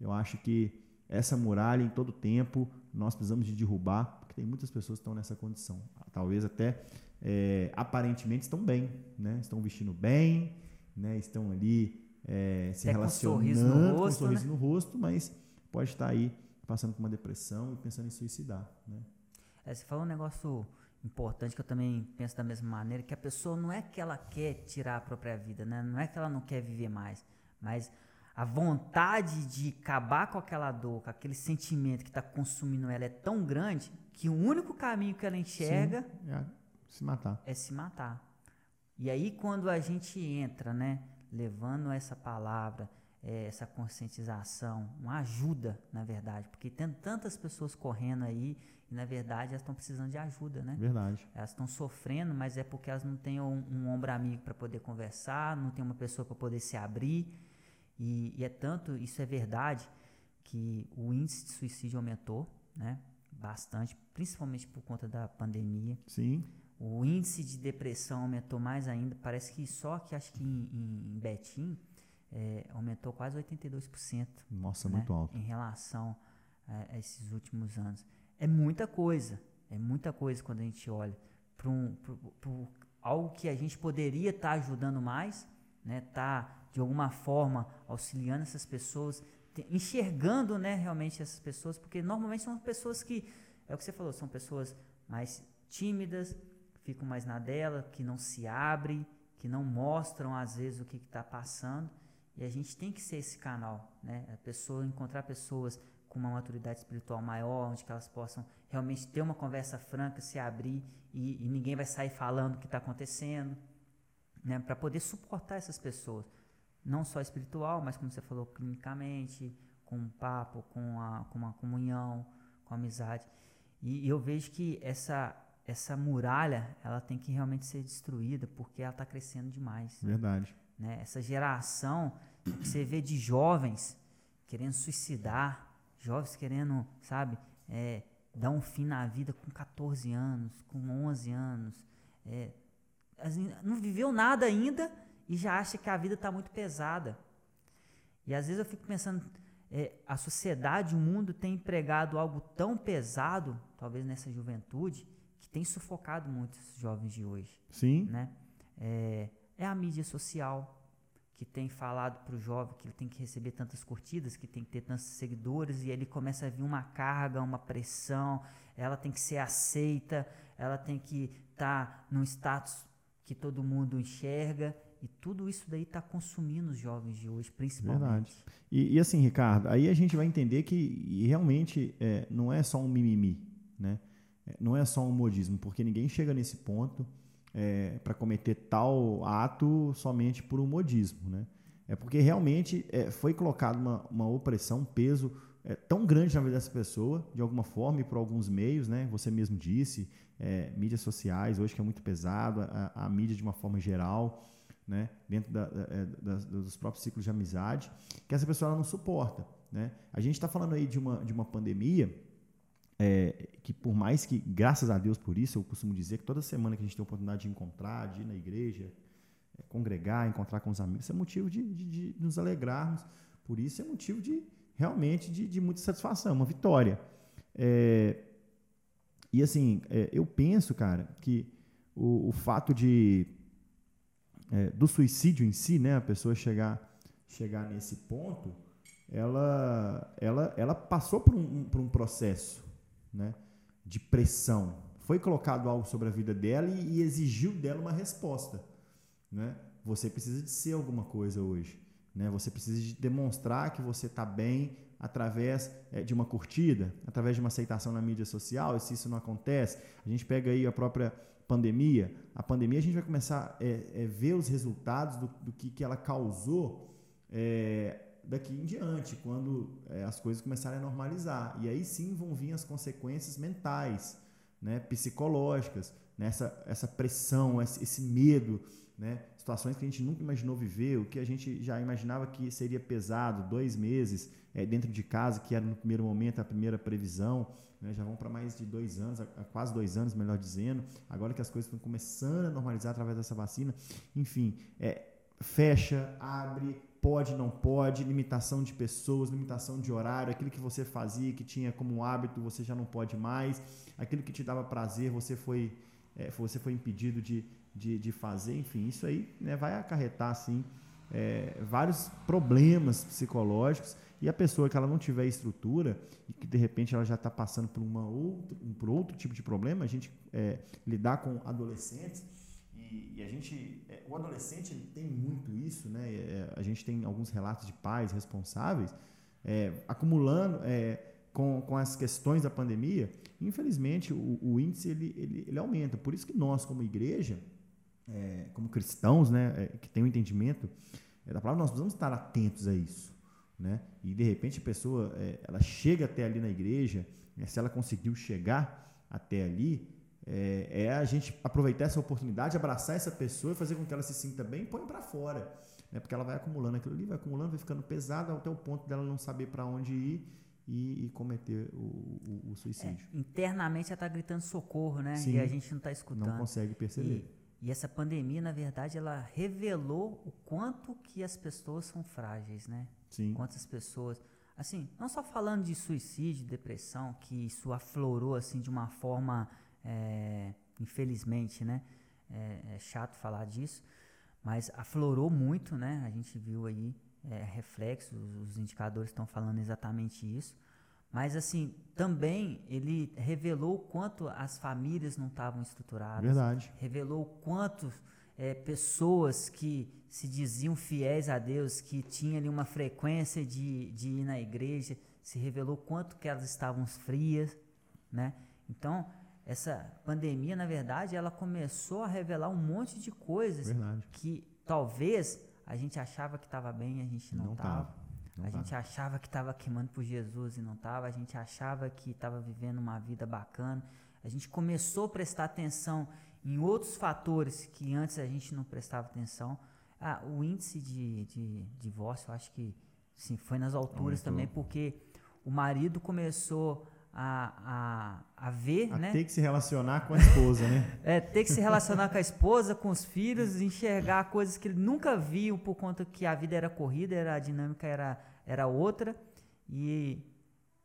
eu acho que essa muralha, em todo tempo, nós precisamos de derrubar, porque tem muitas pessoas que estão nessa condição. Talvez até é, aparentemente estão bem, né? estão vestindo bem, né? estão ali é, se relacionando com um sorriso no rosto, um sorriso né? no rosto mas pode estar aí passando por uma depressão e pensando em suicidar. Né? É, você falou um negócio importante que eu também penso da mesma maneira, que a pessoa não é que ela quer tirar a própria vida, né? não é que ela não quer viver mais, mas a vontade de acabar com aquela dor, com aquele sentimento que está consumindo ela é tão grande que o único caminho que ela enxerga Sim, é se matar. É se matar. E aí quando a gente entra, né, levando essa palavra, é, essa conscientização, uma ajuda, na verdade, porque tem tantas pessoas correndo aí e, na verdade, elas estão precisando de ajuda, né? Verdade. Elas estão sofrendo, mas é porque elas não têm um, um ombro amigo para poder conversar, não tem uma pessoa para poder se abrir. E, e, é tanto, isso é verdade, que o índice de suicídio aumentou, né? Bastante, principalmente por conta da pandemia. Sim. O índice de depressão aumentou mais ainda. Parece que só que acho que em, em Betim é, aumentou quase 82%. Nossa, né, muito alto. Em relação a, a, esses últimos anos. É muita coisa. É muita coisa quando a gente olha para um, algo que a gente poderia estar tá ajudando mais, né? Tá de alguma forma auxiliando essas pessoas, enxergando, né, realmente essas pessoas, porque normalmente são pessoas que é o que você falou, são pessoas mais tímidas, ficam mais na dela, que não se abrem, que não mostram às vezes o que está passando. E a gente tem que ser esse canal, né? A pessoa encontrar pessoas com uma maturidade espiritual maior, onde elas possam realmente ter uma conversa franca, se abrir e, e ninguém vai sair falando o que está acontecendo, né? Para poder suportar essas pessoas, não só espiritual, mas como você falou, clinicamente, com um papo, com, a, com uma comunhão, com amizade. E, e eu vejo que essa essa muralha ela tem que realmente ser destruída porque ela está crescendo demais. Verdade. Né? Essa geração que você vê de jovens querendo suicidar, jovens querendo, sabe, é, dar um fim na vida com 14 anos, com 11 anos, é, assim, não viveu nada ainda e já acha que a vida está muito pesada. E às vezes eu fico pensando, é, a sociedade, o mundo tem empregado algo tão pesado, talvez nessa juventude, que tem sufocado muitos jovens de hoje. Sim. Né? É, é a mídia social que tem falado para o jovem que ele tem que receber tantas curtidas, que tem que ter tantos seguidores, e ele começa a vir uma carga, uma pressão, ela tem que ser aceita, ela tem que estar tá num status que todo mundo enxerga, e tudo isso daí está consumindo os jovens de hoje, principalmente. Verdade. E, e, assim, Ricardo, aí a gente vai entender que realmente é, não é só um mimimi, né? É, não é só um modismo, porque ninguém chega nesse ponto é, para cometer tal ato somente por um modismo. Né? É porque realmente é, foi colocado uma, uma opressão, um peso é, tão grande na vida dessa pessoa, de alguma forma, e por alguns meios, né? você mesmo disse, é, mídias sociais, hoje que é muito pesado, a, a mídia de uma forma geral, né? dentro da, da, da, dos próprios ciclos de amizade, que essa pessoa não suporta. Né? A gente está falando aí de uma, de uma pandemia é, que por mais que, graças a Deus por isso, eu costumo dizer que toda semana que a gente tem a oportunidade de encontrar, de ir na igreja, é, congregar, encontrar com os amigos, é motivo de, de, de, nos alegrarmos. Por isso é motivo de realmente de, de muita satisfação, uma vitória. É, e assim, é, eu penso, cara, que o, o fato de é, do suicídio em si, né, a pessoa chegar chegar nesse ponto, ela ela ela passou por um, por um processo né, de pressão. Foi colocado algo sobre a vida dela e, e exigiu dela uma resposta. Né? Você precisa de ser alguma coisa hoje. Né? Você precisa de demonstrar que você está bem através é, de uma curtida, através de uma aceitação na mídia social. E se isso não acontece, a gente pega aí a própria pandemia. A pandemia a gente vai começar a é, é, ver os resultados do, do que, que ela causou é, daqui em diante, quando é, as coisas começarem a normalizar. E aí sim vão vir as consequências mentais, né, psicológicas, né, essa pressão, esse, esse medo, né, situações que a gente nunca imaginou viver, o que a gente já imaginava que seria pesado, dois meses é, dentro de casa, que era no primeiro momento a primeira previsão, né, já vão para mais de dois anos, quase dois anos, melhor dizendo, agora que as coisas estão começando a normalizar através dessa vacina, enfim, é, fecha, abre, pode, não pode, limitação de pessoas, limitação de horário, aquilo que você fazia, que tinha como hábito, você já não pode mais, aquilo que te dava prazer, você foi, é, você foi impedido de, de, de, fazer, enfim, isso aí né, vai acarretar, assim, é, vários problemas psicológicos e a pessoa que ela não tiver estrutura e que de repente ela já está passando por, uma outro, por outro tipo de problema, a gente é, lidar com adolescentes, e, a gente, é, o adolescente tem muito isso, né? É, a gente tem alguns relatos de pais responsáveis é, acumulando é, com, com as questões da pandemia. Infelizmente, o, o índice ele, ele, ele, aumenta. Por isso que nós, como igreja, é, como cristãos, né, é, que tem o um entendimento da palavra, nós precisamos estar atentos a isso. Né? E de repente a pessoa ela chega até ali na igreja, né? se ela conseguiu chegar até ali, é, é, a gente aproveitar essa oportunidade, abraçar essa pessoa e fazer com que ela se sinta bem e põe para fora. Né? Porque ela vai acumulando aquilo ali, vai acumulando, vai ficando pesada até o ponto dela não saber para onde ir e, e cometer o, o, o suicídio. É, internamente ela está gritando socorro, né? Sim, e a gente não está escutando. Não consegue perceber. E, e, essa pandemia, na verdade, ela revelou o quanto que as pessoas são frágeis, né? Sim. Quantas pessoas... Assim, não só falando de suicídio, depressão, que isso aflorou, assim, de uma forma... É, infelizmente, né? É, é chato falar disso, mas aflorou muito, né? A gente viu aí é, reflexos, os indicadores estão falando exatamente isso. Mas, assim, também ele revelou o quanto as famílias não estavam estruturadas. Verdade. Revelou o quanto é, pessoas que se diziam fiéis a Deus, que tinham ali uma frequência de, de ir na igreja, se revelou quanto que elas estavam frias, né? Então, essa pandemia, na verdade, ela começou a revelar um monte de coisas verdade. que talvez a gente achava que estava bem e a gente não estava. A tava. gente achava que estava queimando por Jesus e não estava. A gente achava que estava vivendo uma vida bacana. A gente começou a prestar atenção em outros fatores que antes a gente não prestava atenção. Ah, o índice de, de, de divórcio, eu acho que sim, foi nas alturas também, porque o marido começou a, a, a ver, a né? ter que se relacionar com a esposa, né? é, ter que se relacionar com a esposa, com os filhos, enxergar coisas que ele nunca viu por conta que a vida era corrida, era a dinâmica era, era outra. E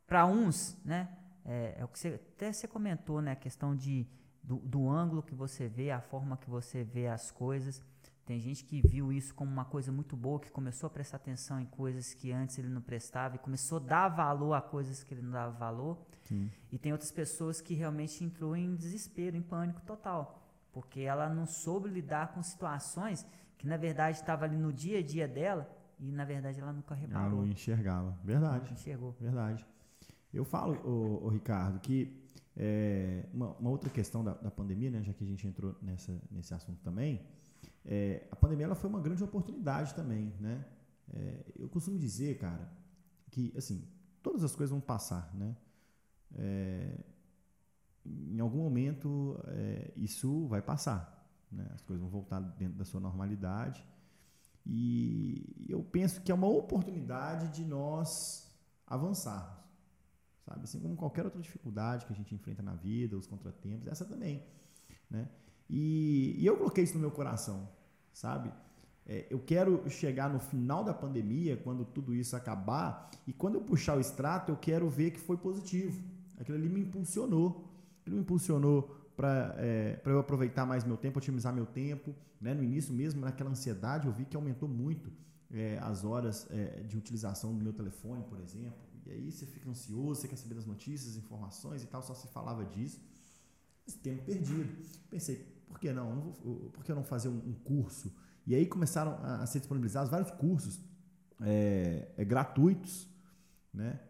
para uns, né? É, é, o que você até você comentou, né? A questão de, do, do ângulo que você vê, a forma que você vê as coisas. Tem gente que viu isso como uma coisa muito boa, que começou a prestar atenção em coisas que antes ele não prestava e começou a dar valor a coisas que ele não dava valor. Sim. E tem outras pessoas que realmente entrou em desespero, em pânico total, porque ela não soube lidar com situações que na verdade estava ali no dia a dia dela e na verdade ela nunca reparou. Ela não enxergava. Verdade. Não enxergou. Verdade. Eu falo, o, Ricardo, que é, uma, uma, outra questão da, da, pandemia, né, já que a gente entrou nessa, nesse assunto também, é, a pandemia ela foi uma grande oportunidade também, né? É, eu costumo dizer, cara, que assim todas as coisas vão passar, né? É, em algum momento é, isso vai passar, né? As coisas vão voltar dentro da sua normalidade e eu penso que é uma oportunidade de nós avançarmos, sabe? Assim como qualquer outra dificuldade que a gente enfrenta na vida, os contratempos, essa também, né? E, e eu coloquei isso no meu coração, sabe? É, eu quero chegar no final da pandemia, quando tudo isso acabar, e quando eu puxar o extrato, eu quero ver que foi positivo. Aquilo ali me impulsionou. Aquilo me impulsionou para é, eu aproveitar mais meu tempo, otimizar meu tempo. Né? No início mesmo, naquela ansiedade, eu vi que aumentou muito é, as horas é, de utilização do meu telefone, por exemplo. E aí você fica ansioso, você quer saber das notícias, informações e tal, só se falava disso. Esse tempo perdido. Pensei, por que não? por que não fazer um, curso? E aí começaram a, a ser disponibilizados vários cursos é, é, gratuitos, né?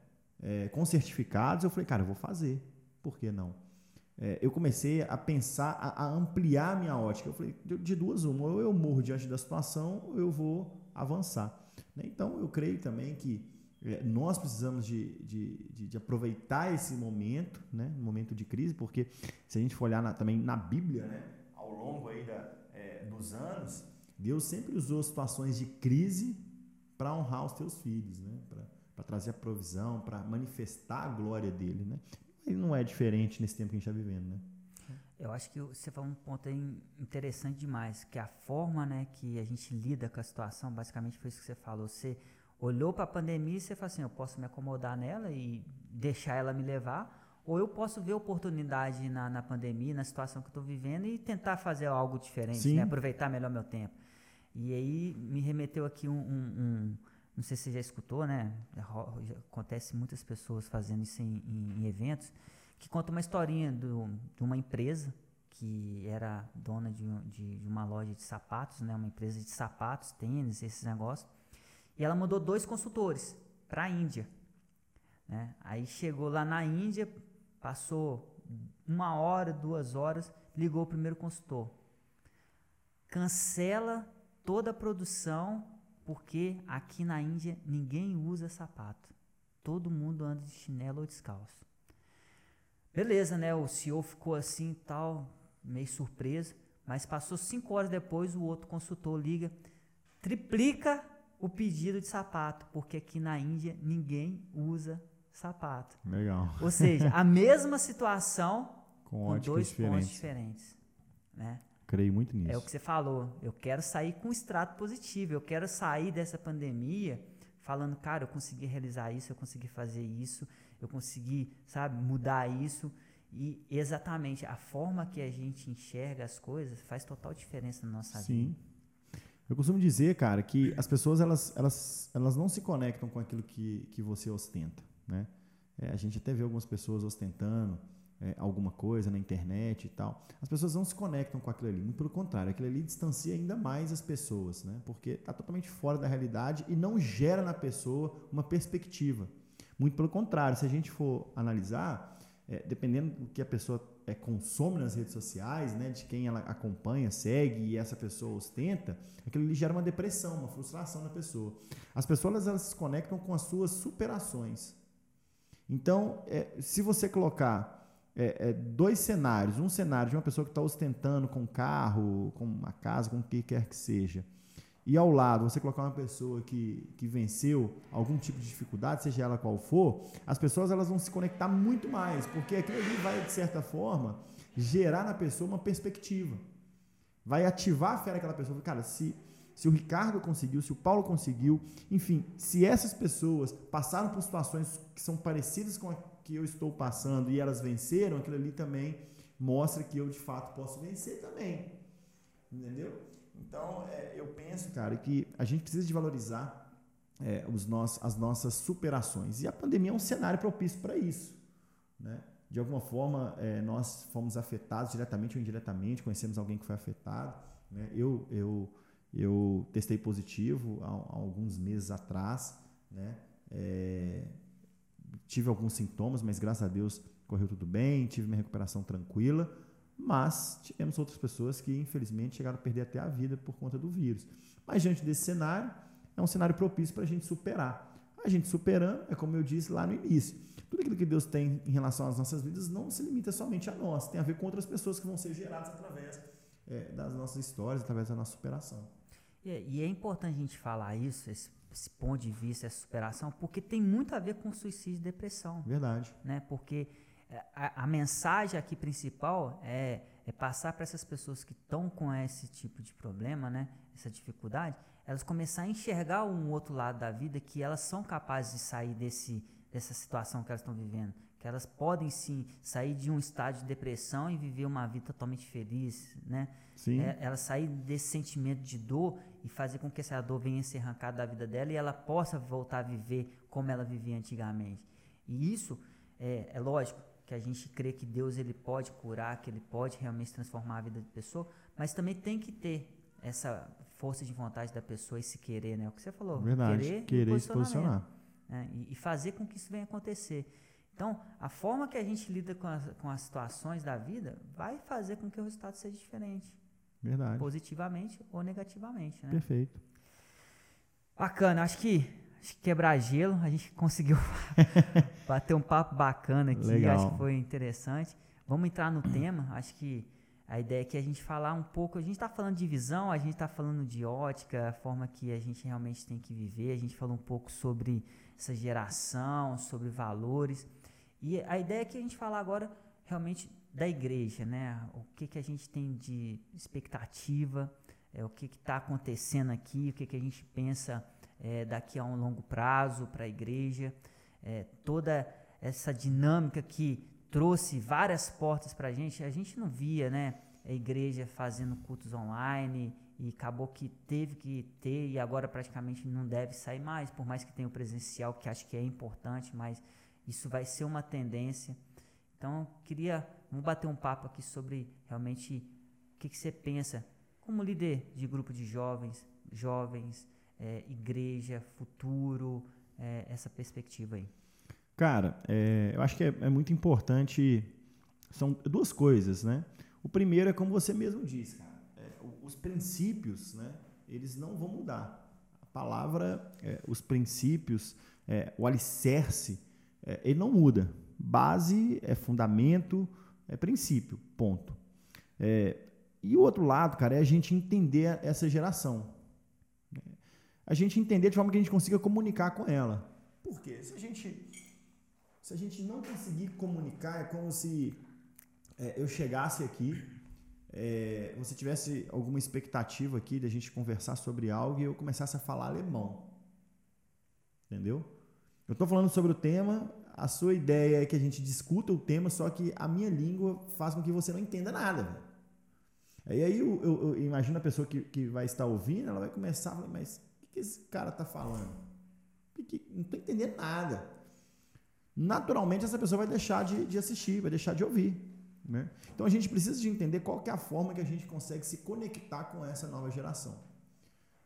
É, com certificados. Eu falei, cara, eu vou fazer. Por que não? É, eu comecei a pensar, a, a, ampliar a minha ótica. Eu falei, de, de duas uma, ou eu morro diante da situação, ou eu vou avançar. Né? Então, eu creio também que é, nós precisamos de, de, de, de, aproveitar esse momento, né? momento de crise, porque se a gente for olhar na, também na Bíblia, né? ao longo aí da, é, dos anos, Deus sempre usou situações de crise para honrar os teus filhos, né? para trazer a provisão, para manifestar a glória dele. Né? E não é diferente nesse tempo que a gente está vivendo. Né? Eu acho que você falou um ponto interessante demais, que a forma né, que a gente lida com a situação, basicamente foi isso que você falou. Você olhou para a pandemia e você falou assim, eu posso me acomodar nela e deixar ela me levar, ou eu posso ver oportunidade na, na pandemia, na situação que eu estou vivendo e tentar fazer algo diferente, né? aproveitar melhor meu tempo. E aí me remeteu aqui um, um, um não sei se você já escutou, né? Acontece muitas pessoas fazendo isso em, em, em eventos, que conta uma historinha do, de uma empresa que era dona de, de, de, uma loja de sapatos, né? Uma empresa de sapatos, tênis, esses negócios. E ela mandou dois consultores para a Índia. Né? Aí chegou lá na Índia, Passou uma hora, duas horas, ligou o primeiro consultor. Cancela toda a produção, porque aqui na Índia ninguém usa sapato. Todo mundo anda de chinelo ou descalço. Beleza, né? O CEO ficou assim tal, meio surpreso. Mas passou cinco horas depois, o outro consultor liga, triplica o pedido de sapato, porque aqui na Índia ninguém usa sapato. Legal. Ou seja, a mesma situação com, com dois diferentes. pontos diferentes. Né? Creio muito nisso. É o que você falou. Eu quero sair com extrato positivo. Eu quero sair dessa pandemia falando, cara, eu consegui realizar isso, eu consegui fazer isso, eu consegui, sabe, mudar isso. E exatamente a forma que a gente enxerga as coisas faz total diferença na nossa Sim. vida. Eu costumo dizer, cara, que as pessoas elas, elas, elas não se conectam com aquilo que, que você ostenta, né? É, a gente até vê algumas pessoas ostentando é, alguma coisa na internet e tal. As pessoas não se conectam com aquilo ali. Muito pelo contrário, aquilo ali distancia ainda mais as pessoas, né? Porque está totalmente fora da realidade e não gera na pessoa uma perspectiva. Muito pelo contrário, se a gente for analisar, é, dependendo do que a pessoa é, consome nas redes sociais, né, de quem ela acompanha, segue e essa pessoa ostenta, aquilo ali gera uma depressão, uma frustração na pessoa. As pessoas elas se conectam com as suas superações. Então, é, se você colocar é, é, dois cenários, um cenário de uma pessoa que está ostentando com um carro, com uma casa, com o que quer que seja, e ao lado você colocar uma pessoa que, que venceu algum tipo de dificuldade, seja ela qual for, as pessoas elas vão se conectar muito mais, porque aquilo ali vai, de certa forma, gerar na pessoa uma perspectiva. Vai ativar a fé daquela pessoa. Cara, se, se o Ricardo conseguiu, se o Paulo conseguiu, enfim, se essas pessoas passaram por situações que são parecidas com a que eu estou passando e elas venceram, aquilo ali também mostra que eu de fato posso vencer também. Entendeu? Então, é, eu penso, cara, que a gente precisa de valorizar é, os nossos, as nossas superações. E a pandemia é um cenário propício para isso. Né? De alguma forma, é, nós fomos afetados diretamente ou indiretamente, conhecemos alguém que foi afetado. Né? Eu, eu, eu testei positivo há, há alguns meses atrás. Né? É, tive alguns sintomas, mas graças a Deus correu tudo bem, tive minha recuperação tranquila. Mas tivemos outras pessoas que, infelizmente, chegaram a perder até a vida por conta do vírus. Mas, diante desse cenário, é um cenário propício para a gente superar. A gente superando, é como eu disse lá no início, tudo aquilo que Deus tem em relação às nossas vidas não se limita somente a nós, tem a ver com outras pessoas que vão ser geradas através é, das nossas histórias, através da nossa superação. E, é, é importante a gente falar isso, esse, esse, ponto de vista, essa superação, porque tem muito a ver com suicídio e depressão. Verdade. Né? Porque a, a, mensagem aqui principal é, é passar para essas pessoas que estão com esse tipo de problema, né, essa dificuldade, elas começar a enxergar um outro lado da vida que elas são capazes de sair desse, dessa situação que elas estão vivendo, que elas podem sim sair de um estado de depressão e viver uma vida totalmente feliz, né? Sim. É, ela sair desse sentimento de dor e fazer com que essa dor venha ser arrancada da vida dela e ela possa voltar a viver como ela vivia antigamente. E isso é, é lógico, que a gente crê que Deus ele pode curar, que ele pode realmente transformar a vida de pessoa, mas também tem que ter essa força de vontade da pessoa e se querer, né? O que você falou. Verdade. Querer, querer se posicionar. Né? E, e, fazer com que isso venha acontecer. Então, a forma que a gente lida com as, com as situações da vida vai fazer com que o resultado seja diferente. Verdade. Positivamente ou negativamente, né? Perfeito. Bacana. Acho que quebrar gelo, a gente conseguiu bater um papo bacana aqui, Legal. acho que foi interessante. Vamos entrar no tema, acho que a ideia é que a gente falar um pouco, a gente está falando de visão, a gente está falando de ótica, a forma que a gente realmente tem que viver, a gente falou um pouco sobre essa geração, sobre valores, e a ideia é que a gente falar agora realmente da igreja, né? O que, que a gente tem de expectativa, é, o que está acontecendo aqui, o que, que a gente pensa é, daqui a um longo prazo para a igreja, é, toda essa dinâmica que trouxe várias portas para a gente. A gente não via, né, a igreja fazendo cultos online e acabou que teve que ter e agora praticamente não deve sair mais, por mais que tenha o presencial, que acho que é importante, mas isso vai ser uma tendência. Então, queria vamos bater um papo aqui sobre realmente o que, que você pensa como líder de grupo de jovens, jovens, é, igreja, futuro, é, essa perspectiva aí? Cara, é, eu acho que é, é, muito importante. São duas coisas, né? O primeiro é como você mesmo disse, cara. É, os princípios, né? Eles não vão mudar. A palavra, é, os princípios, o alicerce, ele não muda. Base é fundamento, é princípio, ponto. e o outro lado, cara, é a gente entender essa geração a gente entender de forma que a gente consiga comunicar com ela. Por quê? Se a gente Se a gente não conseguir comunicar, é como se é, eu chegasse aqui, é, você tivesse alguma expectativa aqui de a gente conversar sobre algo e eu começasse a falar alemão. Entendeu? Eu estou falando sobre o tema, a sua ideia é que a gente discuta o tema, só que a minha língua faz com que você não entenda nada. E aí eu, eu, eu, imagino a pessoa que, que vai estar ouvindo, ela vai começar a falar, mas o que, que esse cara está falando? Que, não estou entendendo nada. Naturalmente essa pessoa vai deixar de, de assistir, vai deixar de ouvir. Né? Então a gente precisa de entender qual é a forma que a gente consegue se conectar com essa nova geração.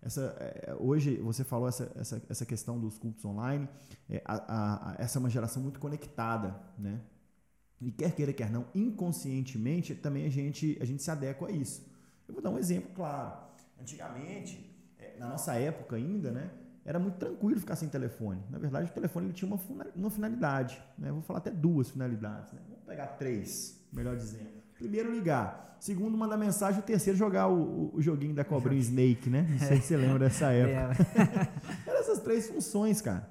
Essa, é, hoje você falou essa, essa, essa questão dos cultos online. É, a, a, essa é uma geração muito conectada, né? E quer queira, quer não, inconscientemente também a gente, a gente se adequa a isso. Eu vou dar um exemplo claro. Antigamente, é, na nossa época ainda, né? Era muito tranquilo ficar sem telefone. Na verdade, o telefone ele tinha uma, uma finalidade. Né? vou falar até duas finalidades. Né? Vamos pegar três, melhor dizendo. Primeiro, ligar. Segundo, mandar mensagem. O terceiro, jogar o, o joguinho da cobrinha Snake, né? Não sei se você lembra dessa época. Eram essas três funções, cara.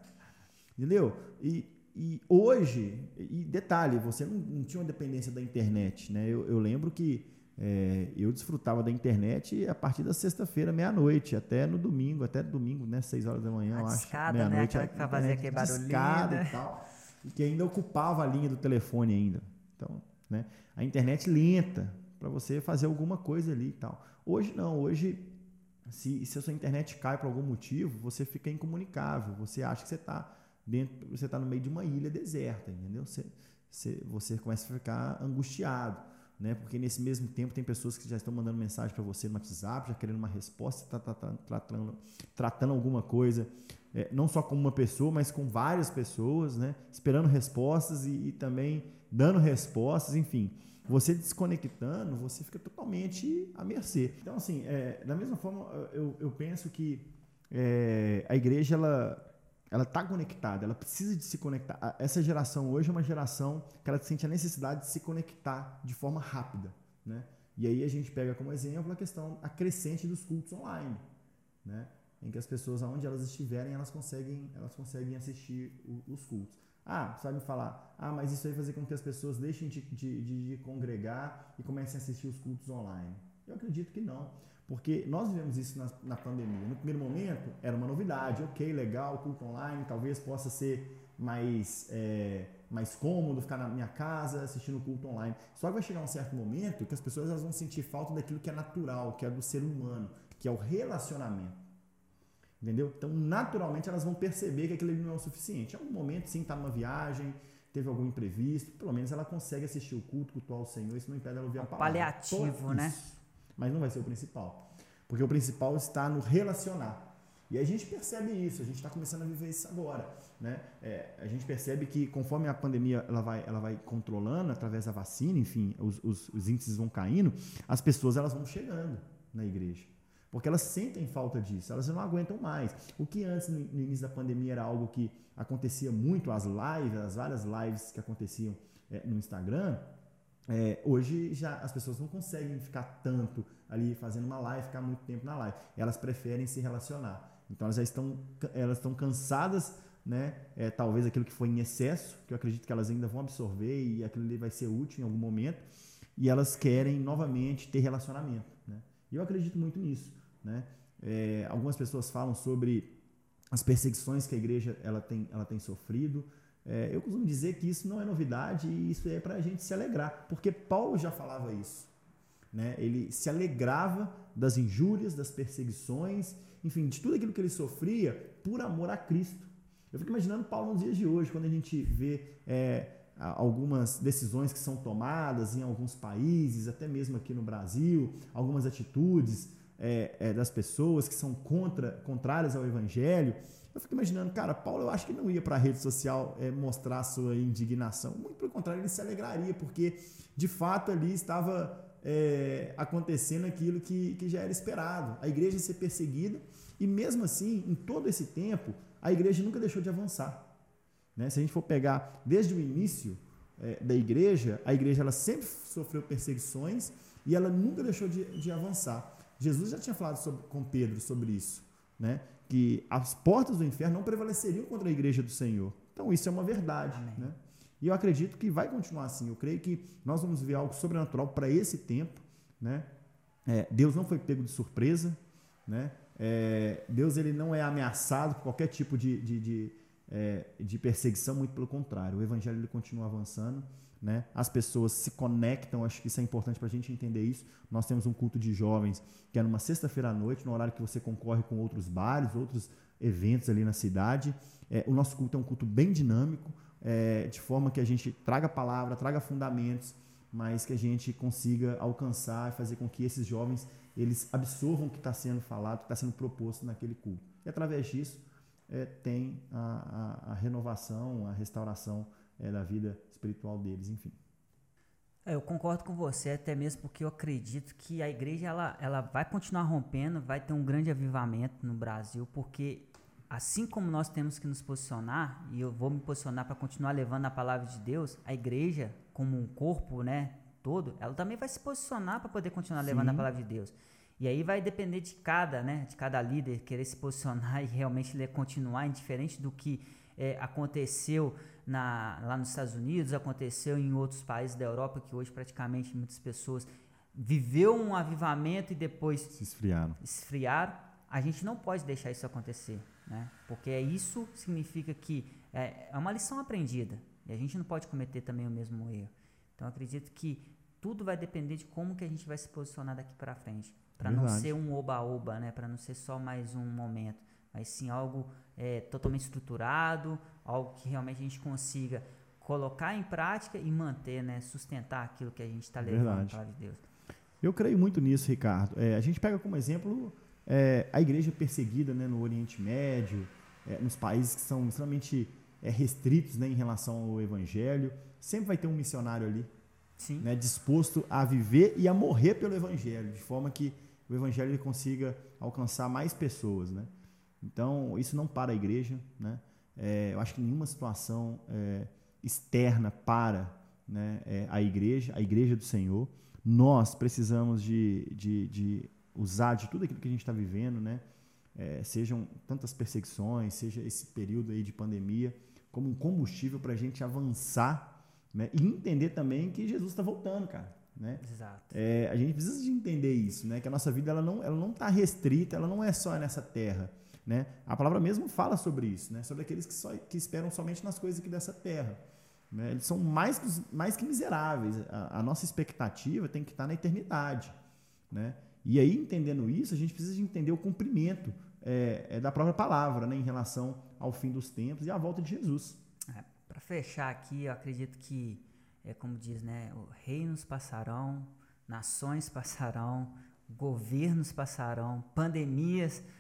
Entendeu? E, e hoje, e detalhe, você não, não, tinha uma dependência da internet, né? Eu, eu lembro que é, eu desfrutava da internet a partir da sexta-feira, meia-noite, até no domingo, até domingo, né? Seis horas da manhã, a eu acho. Né? Meia-noite. Né? Aquela que fazia aquele barulhinho. Né? E, tal, e que ainda ocupava a linha do telefone ainda. Então, né? A internet lenta para você fazer alguma coisa ali e tal. Hoje não, hoje se, se a sua internet cai por algum motivo, você fica incomunicável. Você acha que você está dentro, você está no meio de uma ilha deserta, entendeu? Você, você, você começa a ficar angustiado, né? Porque nesse mesmo tempo tem pessoas que já estão mandando mensagem para você no WhatsApp, já querendo uma resposta, está tá, tá, tratando, tratando alguma coisa, é, não só com uma pessoa, mas com várias pessoas, né? Esperando respostas e, e também dando respostas, enfim. Você desconectando, você fica totalmente à mercê. Então, assim, é, da mesma forma, eu, eu penso que é, a igreja, ela ela está conectada, ela precisa de se conectar. Essa geração hoje é uma geração que ela sente a necessidade de se conectar de forma rápida, né? E aí a gente pega como exemplo a questão crescente dos cultos online, né? Em que as pessoas, aonde elas estiverem, elas conseguem, elas conseguem assistir o, os cultos. Ah, me falar, ah, mas isso vai fazer com que as pessoas deixem de, de, de, congregar e comecem a assistir os cultos online. Eu acredito que não. Porque nós vivemos isso na, na, pandemia. No primeiro momento era uma novidade, ok, legal, culto online, talvez possa ser mais, é, mais cômodo ficar na minha casa assistindo culto online. Só que vai chegar um certo momento que as pessoas elas vão sentir falta daquilo que é natural, que é do ser humano, que é o relacionamento. Entendeu? Então, naturalmente, elas vão perceber que aquilo não é o suficiente. Em algum momento, sim, está numa viagem, teve algum imprevisto, pelo menos ela consegue assistir o culto, cultuar o Senhor, isso não impede ela ouvir a palavra. Paliativo, né? Mas não vai ser o principal. Porque o principal está no relacionar. E a gente percebe isso, a gente está começando a viver isso agora. Né? É, a gente percebe que conforme a pandemia ela vai, ela vai controlando através da vacina, enfim, os, os, os índices vão caindo, as pessoas elas vão chegando na igreja. Porque elas sentem falta disso, elas não aguentam mais. O que antes, no início da pandemia, era algo que acontecia muito, as lives, as várias lives que aconteciam é, no Instagram, é, hoje já as pessoas não conseguem ficar tanto ali fazendo uma live, ficar muito tempo na live. Elas preferem se relacionar. Então elas já estão, elas estão cansadas, né? É, talvez aquilo que foi em excesso, que eu acredito que elas ainda vão absorver e aquilo ali vai ser útil em algum momento. E elas querem novamente ter relacionamento. Né? E eu acredito muito nisso. Né? É, algumas pessoas falam sobre as perseguições que a igreja ela tem, ela tem sofrido. É, eu costumo dizer que isso não é novidade e isso é para a gente se alegrar, porque Paulo já falava isso. Né? Ele se alegrava das injúrias, das perseguições, enfim, de tudo aquilo que ele sofria por amor a Cristo. Eu fico imaginando Paulo nos dias de hoje, quando a gente vê é, algumas decisões que são tomadas em alguns países, até mesmo aqui no Brasil, algumas atitudes é, é, das pessoas que são contra, contrárias ao evangelho. Eu fico imaginando, cara, Paulo eu acho que não ia para a rede social é, mostrar sua indignação. Muito pelo contrário, ele se alegraria, porque de fato ali estava é, acontecendo aquilo que, que já era esperado. A igreja ser perseguida, e mesmo assim, em todo esse tempo, a igreja nunca deixou de avançar. Né? Se a gente for pegar desde o início é, da igreja, a igreja ela sempre sofreu perseguições e ela nunca deixou de, de avançar. Jesus já tinha falado sobre, com Pedro sobre isso, né? que as portas do inferno não prevaleceriam contra a igreja do Senhor. Então, isso é uma verdade. Né? E eu acredito que vai continuar assim. Eu creio que nós vamos ver algo sobrenatural para esse tempo. Né? É, Deus não foi pego de surpresa. Né? É, Deus ele não é ameaçado por qualquer tipo de, de, de, é, de perseguição, muito pelo contrário. O evangelho ele continua avançando. Né? As pessoas se conectam, acho que isso é importante para a gente entender isso. Nós temos um culto de jovens que é numa sexta-feira à noite, no horário que você concorre com outros bares, outros eventos ali na cidade. É, o nosso culto é um culto bem dinâmico, é, de forma que a gente traga palavra, traga fundamentos, mas que a gente consiga alcançar e fazer com que esses jovens eles absorvam o que está sendo falado, o que está sendo proposto naquele culto. E através disso é, tem a, a, a, renovação, a restauração é, da vida espiritual deles, enfim. É, eu concordo com você, até mesmo porque eu acredito que a igreja ela, ela vai continuar rompendo, vai ter um grande avivamento no Brasil, porque assim como nós temos que nos posicionar, e eu vou me posicionar para continuar levando a palavra de Deus, a igreja, como um corpo, né, todo, ela também vai se posicionar para poder continuar Sim. levando a palavra de Deus. E aí vai depender de cada, né, de cada líder querer se posicionar e realmente continuar indiferente do que é, aconteceu na, lá nos Estados Unidos, aconteceu em outros países da Europa, que hoje praticamente muitas pessoas viveu um avivamento e depois se esfriaram. esfriaram. A gente não pode deixar isso acontecer né? Porque isso significa que é, é uma lição aprendida e a gente não pode cometer também o mesmo erro. Então acredito que tudo vai depender de como que a gente vai se posicionar daqui para frente, para não ser um oba-oba, né? Para não ser só mais um momento, mas sim algo é, totalmente estruturado, algo que realmente a gente consiga colocar em prática e manter, né? Sustentar aquilo que a gente está levando para de Deus. Eu creio muito nisso, Ricardo. É, a gente pega como exemplo é, a igreja perseguida né, no Oriente Médio, é, nos países que são extremamente é, restritos né, em relação ao evangelho, sempre vai ter um missionário ali né, disposto a viver e a morrer pelo evangelho, de forma que o evangelho consiga alcançar mais pessoas. Né? Então, isso não para a igreja. Né? É, eu acho que nenhuma situação é, externa para né, é, a igreja, a igreja do Senhor. Nós precisamos de, de, de usar de tudo aquilo que a gente está vivendo, né? É, sejam tantas perseguições, seja esse período aí de pandemia, como um combustível para a gente avançar né? e entender também que Jesus está voltando, cara. Né? Exato. É, a gente precisa de entender isso, né? que a nossa vida ela não ela não está restrita, ela não é só nessa terra. Né? A palavra mesmo fala sobre isso, né? sobre aqueles que, só, que esperam somente nas coisas aqui dessa terra. Né? Eles são mais mais que miseráveis. A, a nossa expectativa tem que estar na eternidade. Né? E aí, entendendo isso, a gente precisa de entender o cumprimento é, é da própria palavra né, em relação ao fim dos tempos e à volta de Jesus. É, Para fechar aqui, eu acredito que, é como diz, né, reinos passarão, nações passarão, governos passarão, pandemias passarão,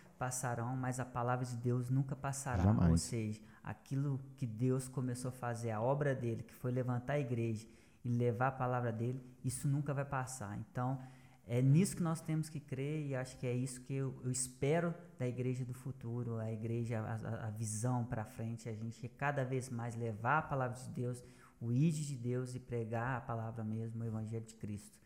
mas a palavra de Deus nunca passará. Jamais. Ou seja, aquilo que Deus começou a fazer, a obra dele, que foi levantar a igreja e levar a palavra dele, isso nunca vai passar. Então, é nisso que nós temos que crer e acho que é isso que eu, eu espero da igreja do futuro, a igreja, a, a visão para frente, a gente cada vez mais levar a palavra de Deus, o id de Deus e pregar a palavra mesmo, o evangelho de Cristo.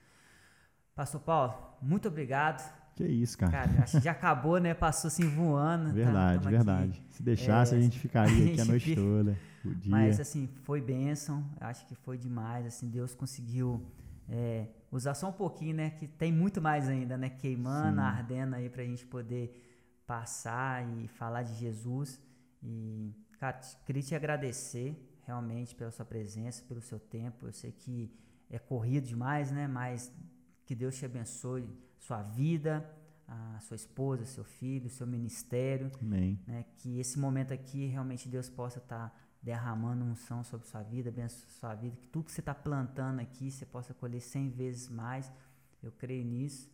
Pastor Paulo, muito obrigado. Que isso, cara. Cara, acho que já acabou, né? Passou assim voando. Tá? Verdade, verdade. Aqui. Se deixasse, é, a gente ficaria a gente aqui a noite toda. O dia. Mas assim, foi bênção. Acho que foi demais. Assim, Deus conseguiu é, usar só um pouquinho, né? Que tem muito mais ainda, né? Queimando, Sim. ardendo aí pra gente poder passar e falar de Jesus. E, cara, queria te agradecer realmente pela sua presença, pelo seu tempo. Eu sei que é corrido demais, né? Mas que Deus te abençoe sua vida, a sua esposa, seu filho, seu ministério. Amém. Né? Que esse momento aqui realmente Deus possa estar tá derramando unção sobre sua vida, abençoe sua vida, que tudo que você está plantando aqui você possa colher cem vezes mais. Eu creio nisso.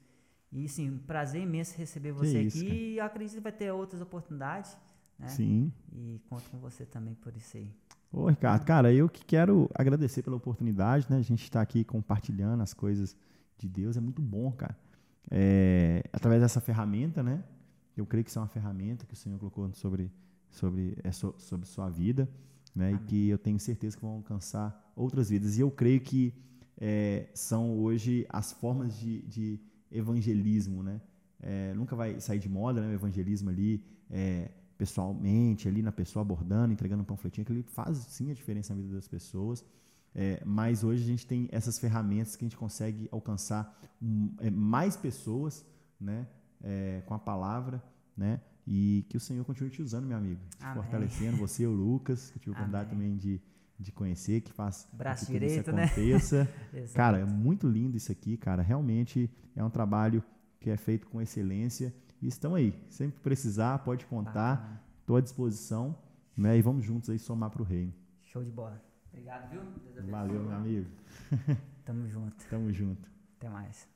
E sim, um prazer imenso receber você isso, aqui cara. e eu acredito que vai ter outras oportunidades. Né? Sim. E conto com você também por isso aí. Ô, Ricardo, cara, eu que quero agradecer pela oportunidade, né? A gente está aqui compartilhando as coisas de Deus, é muito bom, cara. É, através dessa ferramenta, né? Eu creio que isso é uma ferramenta que o Senhor colocou sobre, sobre, é, sobre sua vida né? E que eu tenho certeza que vão alcançar outras vidas. E eu creio que é, são hoje as formas de, de evangelismo, né? É, nunca vai sair de moda, né? O evangelismo ali, é, pessoalmente, ali na pessoa abordando, entregando um panfletinho, que ele faz sim a diferença na vida das pessoas. É, mas hoje a gente tem essas ferramentas que a gente consegue alcançar um, é, mais pessoas né, é, com a palavra, né? E que o Senhor continue te usando, meu amigo, te Amém. fortalecendo, você, o Lucas, que eu tive a oportunidade também de, de conhecer, que faz Braço que direito, isso aconteça. Né? cara, é muito lindo isso aqui, cara. Realmente é um trabalho que é feito com excelência. E estão aí. Sempre precisar, pode contar. Estou à disposição. Né? E vamos juntos aí somar para o reino. Show de bola. Obrigado, viu? Valeu, meu amigo. Tamo junto. Tamo junto. Até mais.